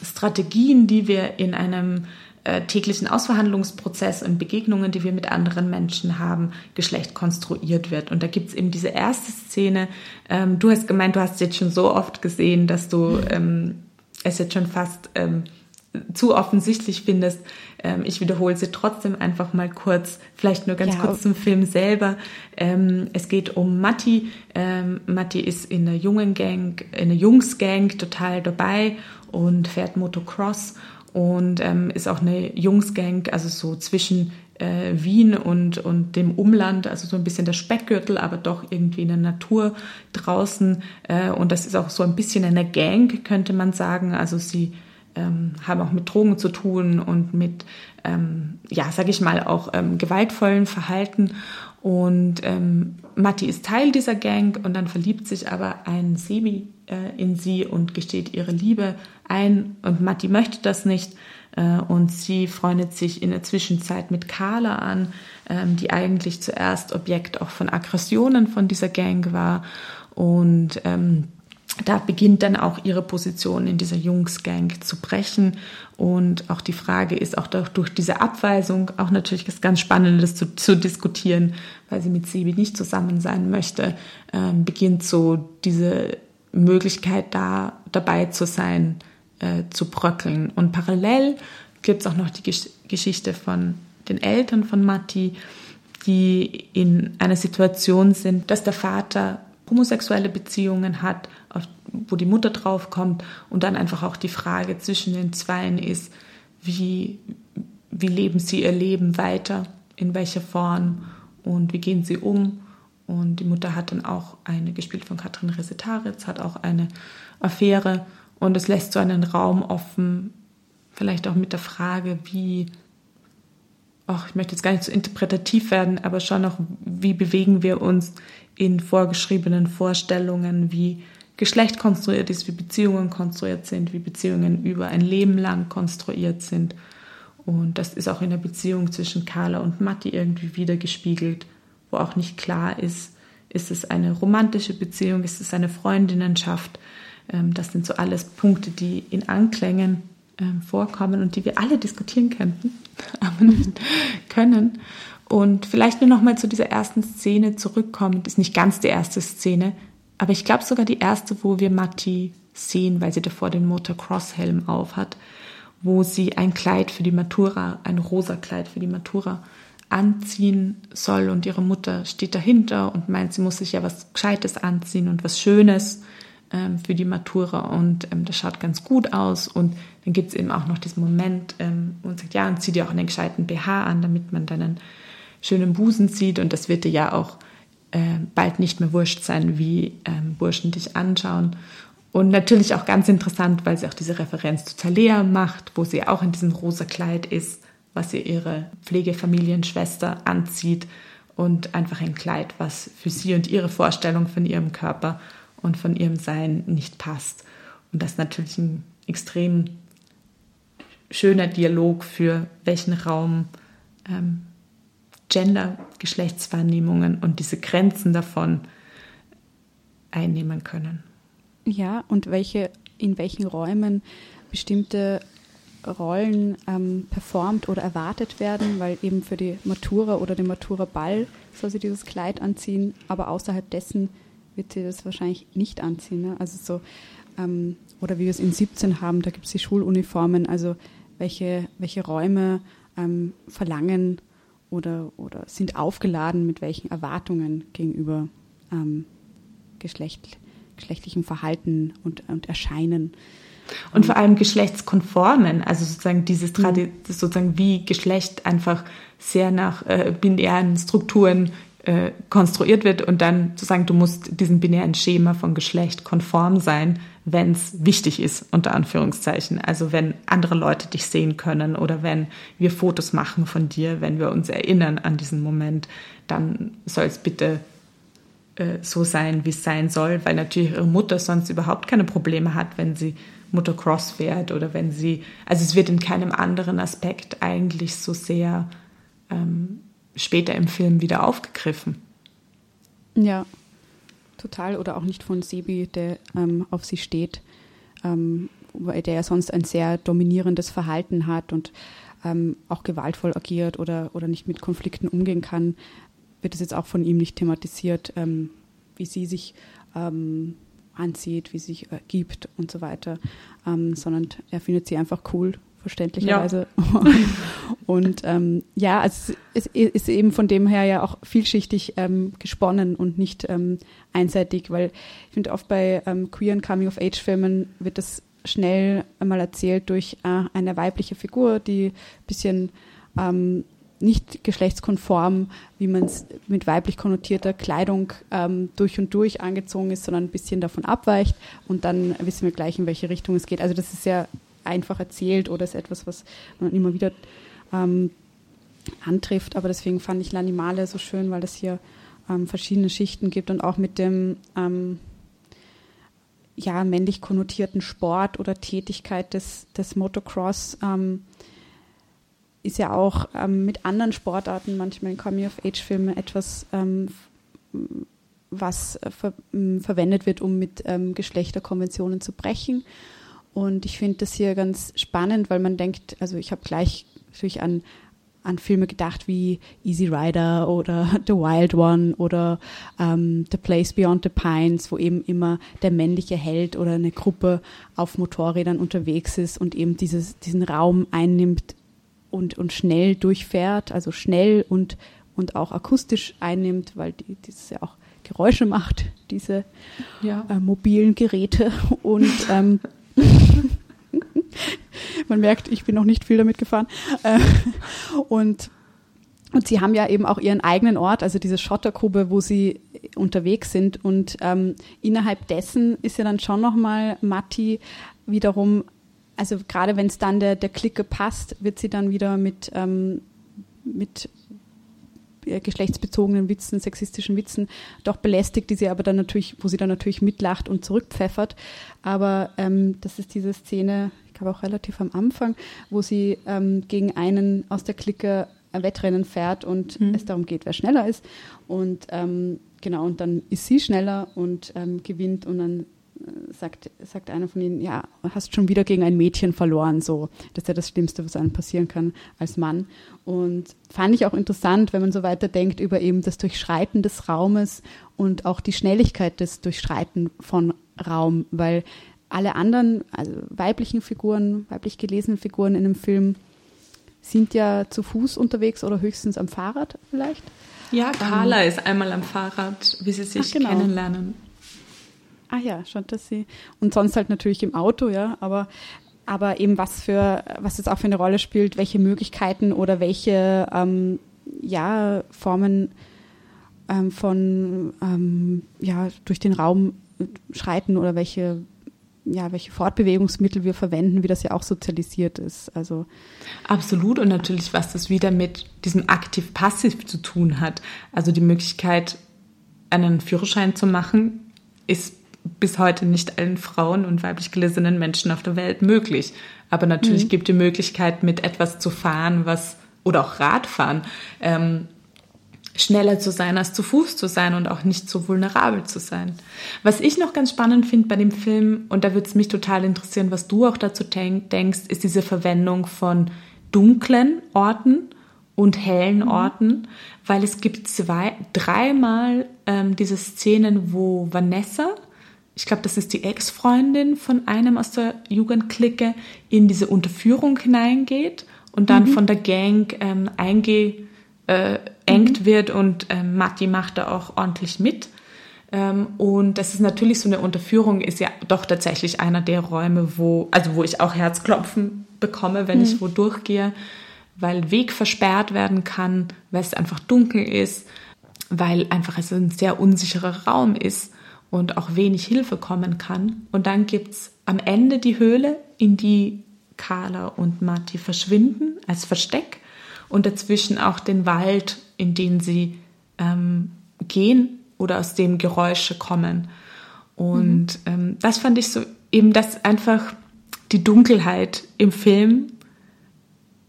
Speaker 1: Strategien, die wir in einem äh, täglichen Ausverhandlungsprozess und Begegnungen, die wir mit anderen Menschen haben, Geschlecht konstruiert wird. Und da gibt's eben diese erste Szene. Ähm, du hast gemeint, du hast jetzt schon so oft gesehen, dass du ähm, es jetzt schon fast ähm, zu offensichtlich findest. Ähm, ich wiederhole sie trotzdem einfach mal kurz, vielleicht nur ganz ja. kurz zum Film selber. Ähm, es geht um Matti. Ähm, Matti ist in einer jungen Gang, in einer Jungsgang total dabei und fährt Motocross und ähm, ist auch eine Jungsgang, also so zwischen äh, Wien und, und dem Umland, also so ein bisschen der Speckgürtel, aber doch irgendwie in der Natur draußen. Äh, und das ist auch so ein bisschen eine Gang, könnte man sagen. Also sie ähm, haben auch mit Drogen zu tun und mit, ähm, ja, sag ich mal, auch ähm, gewaltvollen Verhalten. Und ähm, Matti ist Teil dieser Gang und dann verliebt sich aber ein Sebi äh, in sie und gesteht ihre Liebe ein. Und Matti möchte das nicht. Äh, und sie freundet sich in der Zwischenzeit mit Carla an, ähm, die eigentlich zuerst Objekt auch von Aggressionen von dieser Gang war. Und ähm, da beginnt dann auch ihre Position in dieser Jungsgang zu brechen. Und auch die Frage ist auch durch diese Abweisung auch natürlich was ganz Spannendes zu, zu diskutieren, weil sie mit Sebi nicht zusammen sein möchte, ähm, beginnt so diese Möglichkeit da dabei zu sein, äh, zu bröckeln. Und parallel gibt es auch noch die Gesch Geschichte von den Eltern von Matti, die in einer Situation sind, dass der Vater homosexuelle Beziehungen hat, wo die Mutter draufkommt und dann einfach auch die Frage zwischen den Zweien ist, wie, wie leben sie ihr Leben weiter, in welcher Form und wie gehen sie um. Und die Mutter hat dann auch eine, gespielt von Katrin Resetaritz, hat auch eine Affäre und es lässt so einen Raum offen, vielleicht auch mit der Frage, wie, ach, ich möchte jetzt gar nicht so interpretativ werden, aber schon auch, wie bewegen wir uns in vorgeschriebenen Vorstellungen, wie Geschlecht konstruiert ist, wie Beziehungen konstruiert sind, wie Beziehungen über ein Leben lang konstruiert sind. Und das ist auch in der Beziehung zwischen Carla und Matti irgendwie wiedergespiegelt, wo auch nicht klar ist, ist es eine romantische Beziehung, ist es eine Freundinnenschaft. Ähm, das sind so alles Punkte, die in Anklängen ähm, vorkommen und die wir alle diskutieren könnten, aber nicht können. Und vielleicht nur noch mal zu dieser ersten Szene zurückkommen. Das ist nicht ganz die erste Szene, aber ich glaube sogar die erste, wo wir Matti sehen, weil sie davor den Motocross-Helm auf hat, wo sie ein Kleid für die Matura, ein rosa Kleid für die Matura anziehen soll und ihre Mutter steht dahinter und meint, sie muss sich ja was Gescheites anziehen und was Schönes ähm, für die Matura und ähm, das schaut ganz gut aus und dann gibt es eben auch noch diesen Moment ähm, und sagt, ja, und zieh dir auch einen gescheiten BH an, damit man deinen schönen Busen sieht und das wird dir ja auch äh, bald nicht mehr wurscht sein, wie ähm, Burschen dich anschauen. Und natürlich auch ganz interessant, weil sie auch diese Referenz zu Thalia macht, wo sie auch in diesem rosa Kleid ist, was ihr ihre Pflegefamilienschwester anzieht und einfach ein Kleid, was für sie und ihre Vorstellung von ihrem Körper und von ihrem Sein nicht passt. Und das ist natürlich ein extrem schöner Dialog für welchen Raum ähm, Gender-Geschlechtswahrnehmungen und diese Grenzen davon einnehmen können.
Speaker 2: Ja, und welche, in welchen Räumen bestimmte Rollen ähm, performt oder erwartet werden, weil eben für die Matura oder den Matura-Ball soll sie dieses Kleid anziehen, aber außerhalb dessen wird sie das wahrscheinlich nicht anziehen. Ne? Also so, ähm, oder wie wir es in 17 haben, da gibt es die Schuluniformen, also welche, welche Räume ähm, verlangen oder, oder sind aufgeladen mit welchen Erwartungen gegenüber ähm, Geschlecht, geschlechtlichem Verhalten und, und Erscheinen.
Speaker 1: Und vor allem geschlechtskonformen, also sozusagen dieses Tradi mhm. sozusagen wie Geschlecht einfach sehr nach äh, binären Strukturen äh, konstruiert wird und dann sozusagen du musst diesem binären Schema von Geschlecht konform sein, wenn es wichtig ist, unter Anführungszeichen. Also wenn andere Leute dich sehen können oder wenn wir Fotos machen von dir, wenn wir uns erinnern an diesen Moment, dann soll es bitte äh, so sein, wie es sein soll, weil natürlich ihre Mutter sonst überhaupt keine Probleme hat, wenn sie Motocross fährt oder wenn sie, also es wird in keinem anderen Aspekt eigentlich so sehr ähm, später im Film wieder aufgegriffen.
Speaker 2: Ja, total. Oder auch nicht von Sebi, der ähm, auf sie steht, ähm, weil der ja sonst ein sehr dominierendes Verhalten hat und ähm, auch gewaltvoll agiert oder, oder nicht mit Konflikten umgehen kann, wird es jetzt auch von ihm nicht thematisiert, ähm, wie sie sich ähm, anzieht, wie sie sich äh, gibt und so weiter, ähm, sondern er findet sie einfach cool, verständlicherweise. Ja. und ähm, ja, also es ist eben von dem her ja auch vielschichtig ähm, gesponnen und nicht ähm, einseitig, weil ich finde oft bei ähm, queeren Coming-of-Age-Filmen wird das schnell einmal erzählt durch äh, eine weibliche Figur, die ein bisschen ähm, nicht geschlechtskonform, wie man es mit weiblich konnotierter Kleidung ähm, durch und durch angezogen ist, sondern ein bisschen davon abweicht und dann wissen wir gleich, in welche Richtung es geht. Also das ist sehr einfach erzählt oder ist etwas, was man immer wieder ähm, antrifft. Aber deswegen fand ich L'Animale so schön, weil es hier ähm, verschiedene Schichten gibt und auch mit dem ähm, ja, männlich konnotierten Sport oder Tätigkeit des, des Motocross ähm, ist ja auch ähm, mit anderen Sportarten manchmal in Coming-of-Age-Filmen etwas, ähm, was äh, ver verwendet wird, um mit ähm, Geschlechterkonventionen zu brechen. Und ich finde das hier ganz spannend, weil man denkt, also ich habe gleich natürlich an, an Filme gedacht wie Easy Rider oder The Wild One oder ähm, The Place Beyond the Pines, wo eben immer der männliche Held oder eine Gruppe auf Motorrädern unterwegs ist und eben dieses, diesen Raum einnimmt, und, und schnell durchfährt, also schnell und, und auch akustisch einnimmt, weil die, dieses ja auch Geräusche macht, diese ja. äh, mobilen Geräte. Und ähm, man merkt, ich bin noch nicht viel damit gefahren. Äh, und, und sie haben ja eben auch ihren eigenen Ort, also diese Schottergrube, wo sie unterwegs sind. Und ähm, innerhalb dessen ist ja dann schon nochmal Matti wiederum also gerade wenn es dann der, der Clique passt, wird sie dann wieder mit, ähm, mit geschlechtsbezogenen Witzen, sexistischen Witzen doch belästigt, die sie aber dann natürlich, wo sie dann natürlich mitlacht und zurückpfeffert. Aber ähm, das ist diese Szene, ich glaube auch relativ am Anfang, wo sie ähm, gegen einen aus der Clique ein Wettrennen fährt und mhm. es darum geht, wer schneller ist. Und ähm, genau, und dann ist sie schneller und ähm, gewinnt und dann sagt, sagt einer von ihnen, ja, hast schon wieder gegen ein Mädchen verloren, so. Das ist ja das Schlimmste, was einem passieren kann als Mann. Und fand ich auch interessant, wenn man so weiterdenkt über eben das Durchschreiten des Raumes und auch die Schnelligkeit des Durchschreiten von Raum, weil alle anderen, also weiblichen Figuren, weiblich gelesenen Figuren in dem Film sind ja zu Fuß unterwegs oder höchstens am Fahrrad vielleicht.
Speaker 1: Ja, Carla ähm, ist einmal am Fahrrad, wie sie sich genau. kennenlernen.
Speaker 2: Ah ja, sie. Und sonst halt natürlich im Auto, ja, aber aber eben was für, was jetzt auch für eine Rolle spielt, welche Möglichkeiten oder welche ähm, ja, Formen ähm, von ähm, ja, durch den Raum schreiten oder welche ja, welche Fortbewegungsmittel wir verwenden, wie das ja auch sozialisiert ist. Also
Speaker 1: absolut und natürlich, was das wieder mit diesem aktiv-passiv zu tun hat. Also die Möglichkeit, einen Führerschein zu machen, ist bis heute nicht allen Frauen und weiblich gelesenen Menschen auf der Welt möglich. Aber natürlich mhm. gibt die Möglichkeit, mit etwas zu fahren, was, oder auch Radfahren, ähm, schneller zu sein, als zu Fuß zu sein und auch nicht so vulnerabel zu sein. Was ich noch ganz spannend finde bei dem Film, und da würde es mich total interessieren, was du auch dazu denkst, ist diese Verwendung von dunklen Orten und hellen mhm. Orten, weil es gibt zwei, dreimal ähm, diese Szenen, wo Vanessa ich glaube, das ist die Ex-Freundin von einem aus der Jugendklicke, in diese Unterführung hineingeht und dann mhm. von der Gang ähm, eingeengt äh, mhm. wird und ähm, Matti macht da auch ordentlich mit. Ähm, und das ist natürlich so eine Unterführung, ist ja doch tatsächlich einer der Räume, wo, also wo ich auch Herzklopfen bekomme, wenn mhm. ich wo durchgehe, weil Weg versperrt werden kann, weil es einfach dunkel ist, weil einfach es ein sehr unsicherer Raum ist und auch wenig Hilfe kommen kann. Und dann gibt es am Ende die Höhle, in die Carla und Matti verschwinden als Versteck und dazwischen auch den Wald, in den sie ähm, gehen oder aus dem Geräusche kommen. Und mhm. ähm, das fand ich so eben, dass einfach die Dunkelheit im Film.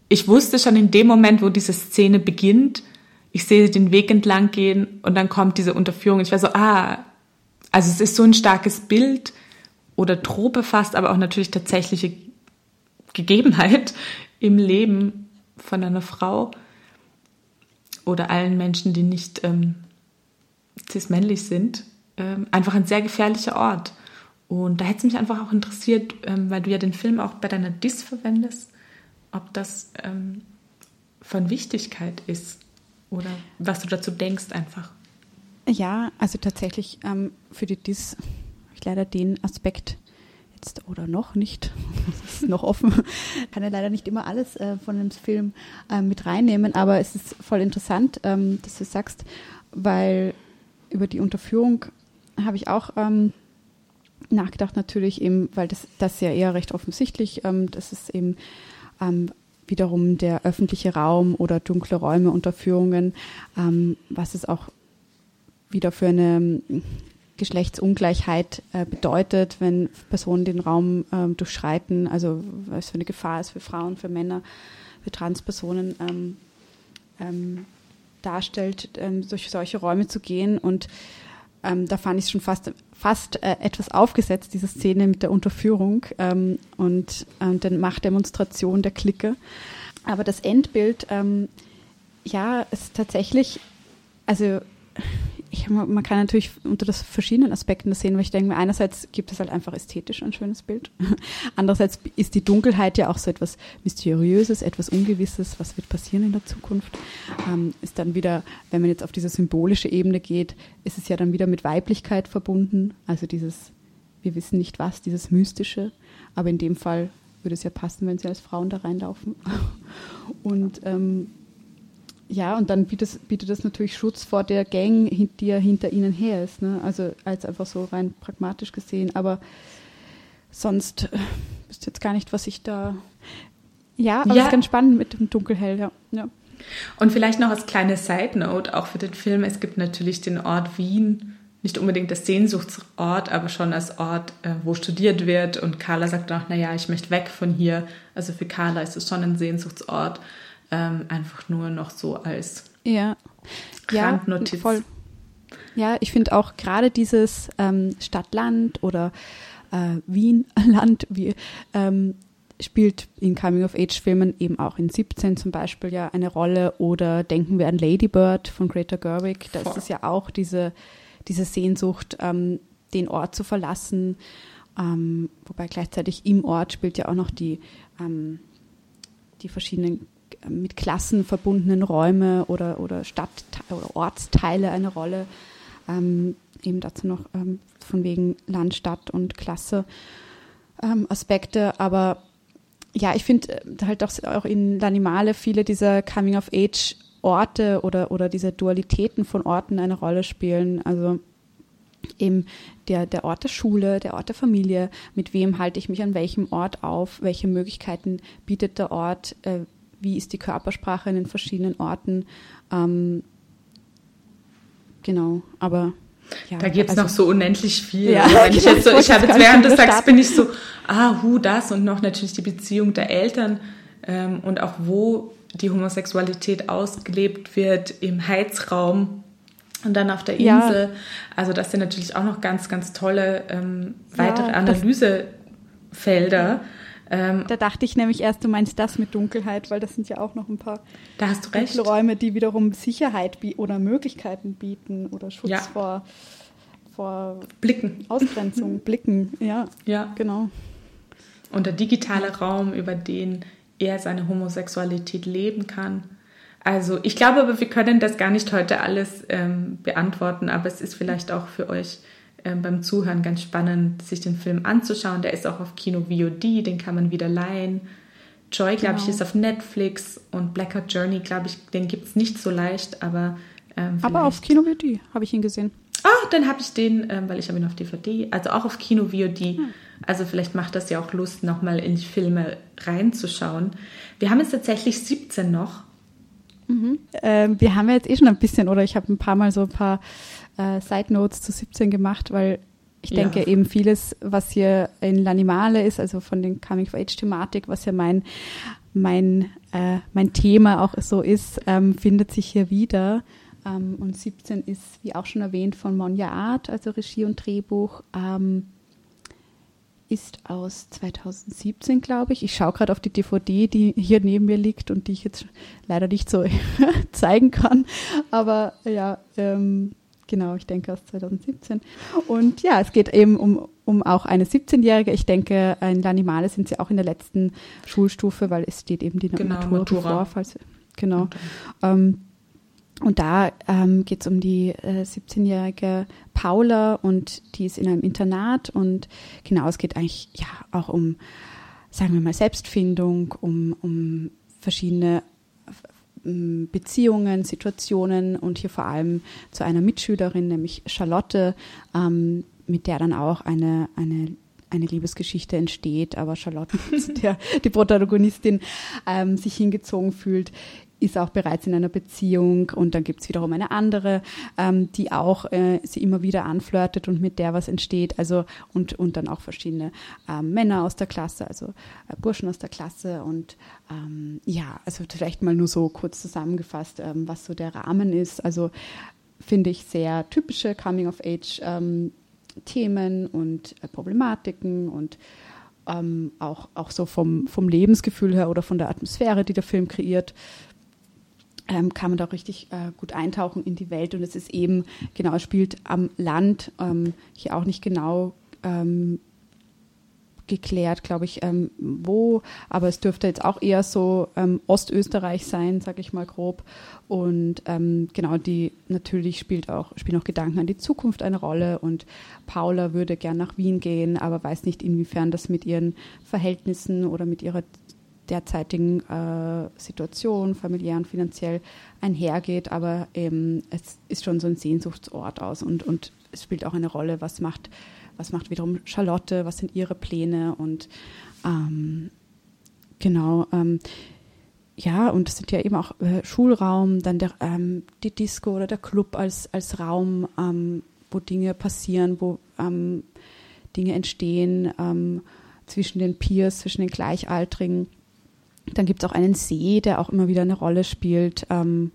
Speaker 1: Ich wusste schon in dem Moment, wo diese Szene beginnt, ich sehe den Weg entlang gehen und dann kommt diese Unterführung. Ich war so, ah, also es ist so ein starkes Bild oder Trope fast, aber auch natürlich tatsächliche Gegebenheit im Leben von einer Frau oder allen Menschen, die nicht ähm, cis-männlich sind, ähm, einfach ein sehr gefährlicher Ort. Und da hätte es mich einfach auch interessiert, ähm, weil du ja den Film auch bei deiner Dis verwendest, ob das ähm, von Wichtigkeit ist oder was du dazu denkst einfach.
Speaker 2: Ja, also tatsächlich ähm, für die DIS habe ich leider den Aspekt jetzt oder noch nicht, das ist noch offen, kann ja leider nicht immer alles äh, von dem Film äh, mit reinnehmen, aber es ist voll interessant, ähm, dass du sagst, weil über die Unterführung habe ich auch ähm, nachgedacht, natürlich eben, weil das, das ja eher recht offensichtlich, ähm, das ist eben ähm, wiederum der öffentliche Raum oder dunkle Räume, Unterführungen, ähm, was es auch wieder für eine ähm, Geschlechtsungleichheit äh, bedeutet, wenn Personen den Raum ähm, durchschreiten, also was für eine Gefahr ist für Frauen, für Männer, für Transpersonen ähm, ähm, darstellt, ähm, durch solche Räume zu gehen. Und da fand ich es schon fast, fast äh, etwas aufgesetzt, diese Szene mit der Unterführung und äh, der Machtdemonstration der Clique. Aber das Endbild, ja, ist tatsächlich, also ich, man kann natürlich unter das verschiedenen Aspekten das sehen, weil ich denke mir, einerseits gibt es halt einfach ästhetisch ein schönes Bild. Andererseits ist die Dunkelheit ja auch so etwas Mysteriöses, etwas Ungewisses, was wird passieren in der Zukunft. Ähm, ist dann wieder, wenn man jetzt auf diese symbolische Ebene geht, ist es ja dann wieder mit Weiblichkeit verbunden. Also dieses, wir wissen nicht was, dieses Mystische. Aber in dem Fall würde es ja passen, wenn sie als Frauen da reinlaufen. Und ähm, ja, und dann bietet, bietet das natürlich Schutz vor der Gang, die ja hinter ihnen her ist. Ne? Also als einfach so rein pragmatisch gesehen. Aber sonst äh, wüsste jetzt gar nicht, was ich da. Ja, aber ja. ist ganz spannend mit dem Dunkelhell, ja. ja.
Speaker 1: Und vielleicht noch als kleine Side Note auch für den Film: Es gibt natürlich den Ort Wien, nicht unbedingt das Sehnsuchtsort, aber schon als Ort, äh, wo studiert wird. Und Carla sagt auch: Naja, ich möchte weg von hier. Also für Carla ist es schon ein Sehnsuchtsort ähm, einfach nur noch so als
Speaker 2: ja.
Speaker 1: Randnotiz.
Speaker 2: Ja, voll. Ja, ich finde auch gerade dieses ähm, Stadt-Land oder äh, Wien-Land wie, ähm, spielt in Coming-of-Age-Filmen eben auch in 17 zum Beispiel ja eine Rolle oder denken wir an Lady Bird von Greta Gerwig, da ist es ja auch diese, diese Sehnsucht, ähm, den Ort zu verlassen, ähm, wobei gleichzeitig im Ort spielt ja auch noch die, ähm, die verschiedenen mit Klassen verbundenen Räume oder, oder Stadt- oder Ortsteile eine Rolle. Ähm, eben dazu noch ähm, von wegen Land, Stadt und Klasse ähm, Aspekte. Aber ja, ich finde äh, halt auch, auch in L'Animale viele dieser Coming-of-Age-Orte oder, oder diese Dualitäten von Orten eine Rolle spielen. Also eben der, der Ort der Schule, der Ort der Familie, mit wem halte ich mich an welchem Ort auf, welche Möglichkeiten bietet der Ort, äh, wie ist die Körpersprache in den verschiedenen Orten. Ähm, genau, aber
Speaker 1: ja, da gibt es also, noch so unendlich viel. Ja, also ich, jetzt so, ich habe jetzt während du sagst, bin ich so, ah, hu, das und noch natürlich die Beziehung der Eltern ähm, und auch wo die Homosexualität ausgelebt wird im Heizraum und dann auf der Insel. Ja. Also das sind natürlich auch noch ganz, ganz tolle ähm, weitere Analysefelder.
Speaker 2: Ähm, da dachte ich nämlich erst, du meinst das mit Dunkelheit, weil das sind ja auch noch ein paar
Speaker 1: da hast du recht.
Speaker 2: Räume, die wiederum Sicherheit oder Möglichkeiten bieten oder Schutz ja. vor, vor
Speaker 1: Blicken.
Speaker 2: Ausgrenzung, Blicken, ja.
Speaker 1: Ja.
Speaker 2: Genau.
Speaker 1: Und der digitale Raum, über den er seine Homosexualität leben kann. Also ich glaube aber, wir können das gar nicht heute alles ähm, beantworten, aber es ist vielleicht auch für euch beim Zuhören ganz spannend, sich den Film anzuschauen. Der ist auch auf Kino VOD, den kann man wieder leihen. Joy, glaube
Speaker 2: Genau.
Speaker 1: ich, ist auf Netflix und Blackout Journey, glaube ich, den gibt es nicht so leicht, aber ähm,
Speaker 2: Aber auf Kino VD habe ich ihn gesehen.
Speaker 1: Ah, dann habe ich den, ähm, weil ich habe ihn auf DVD, also auch auf Kino VOD.
Speaker 2: Hm.
Speaker 1: Also vielleicht macht das ja auch Lust, nochmal in die Filme reinzuschauen. Wir haben jetzt tatsächlich 17 noch.
Speaker 2: Ähm, wir haben jetzt eh schon ein bisschen, oder ich habe ein paar Mal so ein paar äh, Side Notes zu 17 gemacht, weil ich
Speaker 1: Ja.
Speaker 2: denke eben vieles, was hier in L'Animale ist, also von den Coming-of-Age-Thematik, was ja mein, mein, äh, mein Thema auch so ist, ähm, findet sich hier wieder. Ähm, und 17 ist, wie auch schon erwähnt, von Monja Art, also Regie und Drehbuch. Ähm, ist aus 2017, glaube ich. Ich schaue gerade auf die DVD, die hier neben mir liegt und die ich jetzt leider nicht so zeigen kann. Aber ja, ähm, genau, ich denke aus 2017. Und ja, es geht eben um, um auch eine 17-Jährige. Ich denke, in L'Animale sind sie auch in der letzten Schulstufe, weil es steht eben die
Speaker 1: Genau,
Speaker 2: Matura,
Speaker 1: Matura.
Speaker 2: bevor. Falls, genau. Ähm, und da ähm, geht es um die äh, 17-jährige Paula und die ist in einem Internat und genau, es geht eigentlich ja auch um, sagen wir mal, Selbstfindung, um, um verschiedene Beziehungen, Situationen und hier vor allem zu einer Mitschülerin, nämlich Charlotte, ähm, mit der dann auch eine, eine eine Liebesgeschichte entsteht, aber Charlotte, der die Protagonistin ähm, sich hingezogen fühlt, ist auch bereits in einer Beziehung und dann gibt es wiederum eine andere, ähm, die auch äh, sie immer wieder anflirtet und mit der was entsteht. Also und, und dann auch verschiedene ähm, Männer aus der Klasse, also äh, Burschen aus der Klasse und ähm, ja, also vielleicht mal nur so kurz zusammengefasst, ähm, was so der Rahmen ist. Also finde ich sehr typische Coming-of-Age ähm, Themen und äh, Problematiken und ähm, auch, auch so vom, vom Lebensgefühl her oder von der Atmosphäre, die der Film kreiert, ähm, kann man da richtig äh, gut eintauchen in die Welt. Und es ist eben, genau, es spielt am Land, ähm, hier auch nicht genau ähm, geklärt, glaube ich, ähm, wo, aber es dürfte jetzt auch eher so ähm, Ostösterreich sein, sage ich mal grob. Und ähm, genau, die natürlich spielt auch, spielen auch Gedanken an die Zukunft eine Rolle und Paula würde gern nach Wien gehen, aber weiß nicht, inwiefern das mit ihren Verhältnissen oder mit ihrer derzeitigen äh, Situation, familiär und finanziell einhergeht, aber ähm, es ist schon so ein Sehnsuchtsort aus und, und es spielt auch eine Rolle, was macht, was macht wiederum Charlotte, was sind ihre Pläne und ähm, genau, ähm, ja, und es sind ja eben auch äh, Schulraum, dann der, ähm, die Disco oder der Club als, als Raum, ähm, wo Dinge passieren, wo ähm, Dinge entstehen zwischen den Peers, zwischen den Gleichaltrigen. Dann gibt es auch einen See, der auch immer wieder eine Rolle spielt ähm,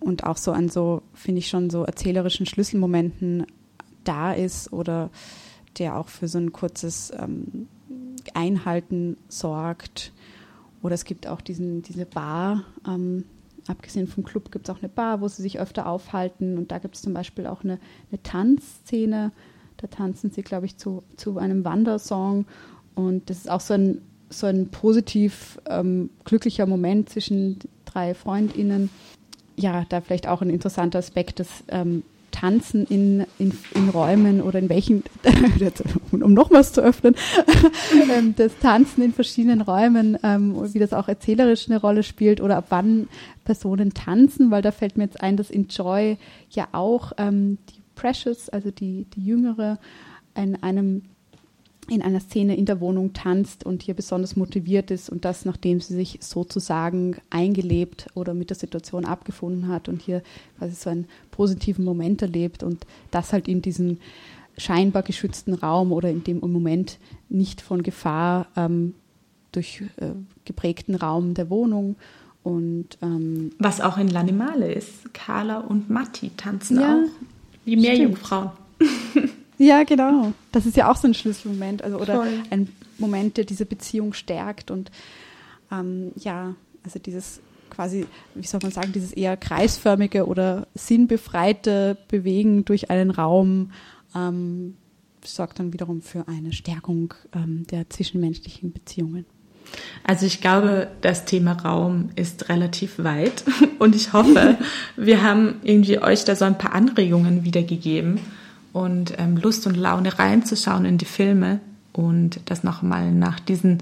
Speaker 2: und auch so an so, finde ich schon, so erzählerischen Schlüsselmomenten da ist oder der auch für so ein kurzes ähm, Einhalten sorgt. Oder es gibt auch diesen, diese Bar, ähm, abgesehen vom Club gibt es auch eine Bar, wo sie sich öfter aufhalten. Und da gibt es zum Beispiel auch eine, eine Tanzszene. Da tanzen sie, glaube ich, zu, zu einem Wandersong. Und das ist auch so ein, so ein positiv ähm, glücklicher Moment zwischen drei FreundInnen. Ja, da vielleicht auch ein interessanter Aspekt, dass ähm, Tanzen in, in, in Räumen oder in welchen, um nochmals zu öffnen, ähm, das Tanzen in verschiedenen Räumen, ähm, wie das auch erzählerisch eine Rolle spielt oder ab wann Personen tanzen, weil da fällt mir jetzt ein, dass in Joy ja auch ähm, die Precious, also die, die Jüngere, in einem in einer Szene in der Wohnung tanzt und hier besonders motiviert ist und das, nachdem sie sich sozusagen eingelebt oder mit der Situation abgefunden hat und hier quasi so einen positiven Moment erlebt und das halt in diesem scheinbar geschützten Raum oder in dem im Moment nicht von Gefahr ähm, durch äh, geprägten Raum der Wohnung und ähm,
Speaker 1: Was auch in L'Animale ist. Carla und Matti tanzen
Speaker 2: Ja,
Speaker 1: auch. Wie Meerjungfrauen.
Speaker 2: Ja, genau. Das ist ja auch so ein Schlüsselmoment, also oder
Speaker 1: Voll.
Speaker 2: ein Moment, der diese Beziehung stärkt und ähm, ja, also dieses quasi, wie soll man sagen, dieses eher kreisförmige oder sinnbefreite Bewegen durch einen Raum ähm, sorgt dann wiederum für eine Stärkung ähm, der zwischenmenschlichen Beziehungen.
Speaker 1: Also ich glaube, das Thema Raum ist relativ weit und ich hoffe, wir haben irgendwie euch da so ein paar Anregungen wiedergegeben und ähm, Lust und Laune reinzuschauen in die Filme und das nochmal nach diesen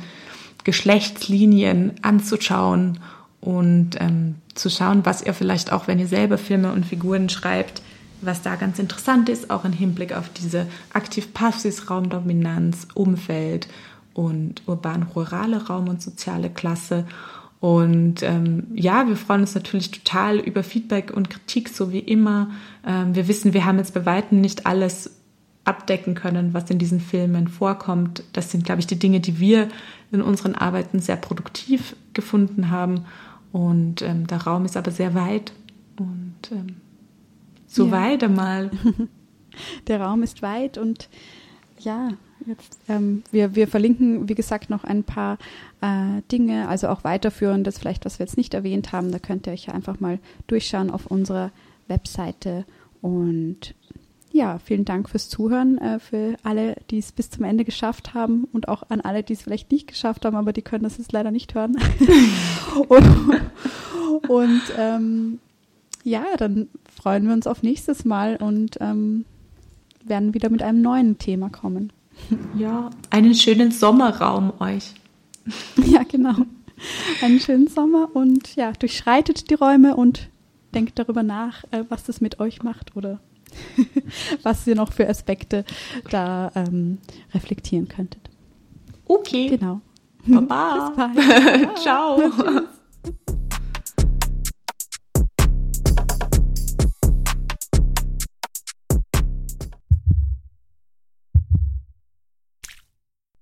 Speaker 1: Geschlechtslinien anzuschauen und ähm, zu schauen, was ihr vielleicht auch, wenn ihr selber Filme und Figuren schreibt, was da ganz interessant ist, auch im Hinblick auf diese aktiv-passiv-Raumdominanz, Umfeld und urban-rurale Raum und soziale Klasse. Und ähm, ja, wir freuen uns natürlich total über Feedback und Kritik, so wie immer. Ähm, wir wissen, wir haben jetzt bei weitem nicht alles abdecken können, was in diesen Filmen vorkommt. Das sind, glaube ich, die Dinge, die wir in unseren Arbeiten sehr produktiv gefunden haben. Und ähm, der Raum ist aber sehr weit. Und ähm, so ja. weit einmal.
Speaker 2: Der Raum ist weit und ja, jetzt, ähm, wir, wir verlinken, wie gesagt, noch ein paar äh, Dinge, also auch weiterführendes, vielleicht was wir jetzt nicht erwähnt haben. Da könnt ihr euch ja einfach mal durchschauen auf unserer Webseite. Und ja, vielen Dank fürs Zuhören, äh, für alle, die es bis zum Ende geschafft haben und auch an alle, die es vielleicht nicht geschafft haben, aber die können das jetzt leider nicht hören. und, und ähm, ja, dann freuen wir uns auf nächstes Mal und ähm, werden wieder mit einem neuen Thema kommen.
Speaker 1: Ja, einen schönen Sommerraum euch.
Speaker 2: Ja, genau. Einen schönen Sommer und ja, durchschreitet die Räume und denkt darüber nach, äh, was das mit euch macht oder was ihr noch für Aspekte da ähm, reflektieren könntet.
Speaker 1: Okay.
Speaker 2: Genau.
Speaker 1: Baba. Bis bald. Ciao.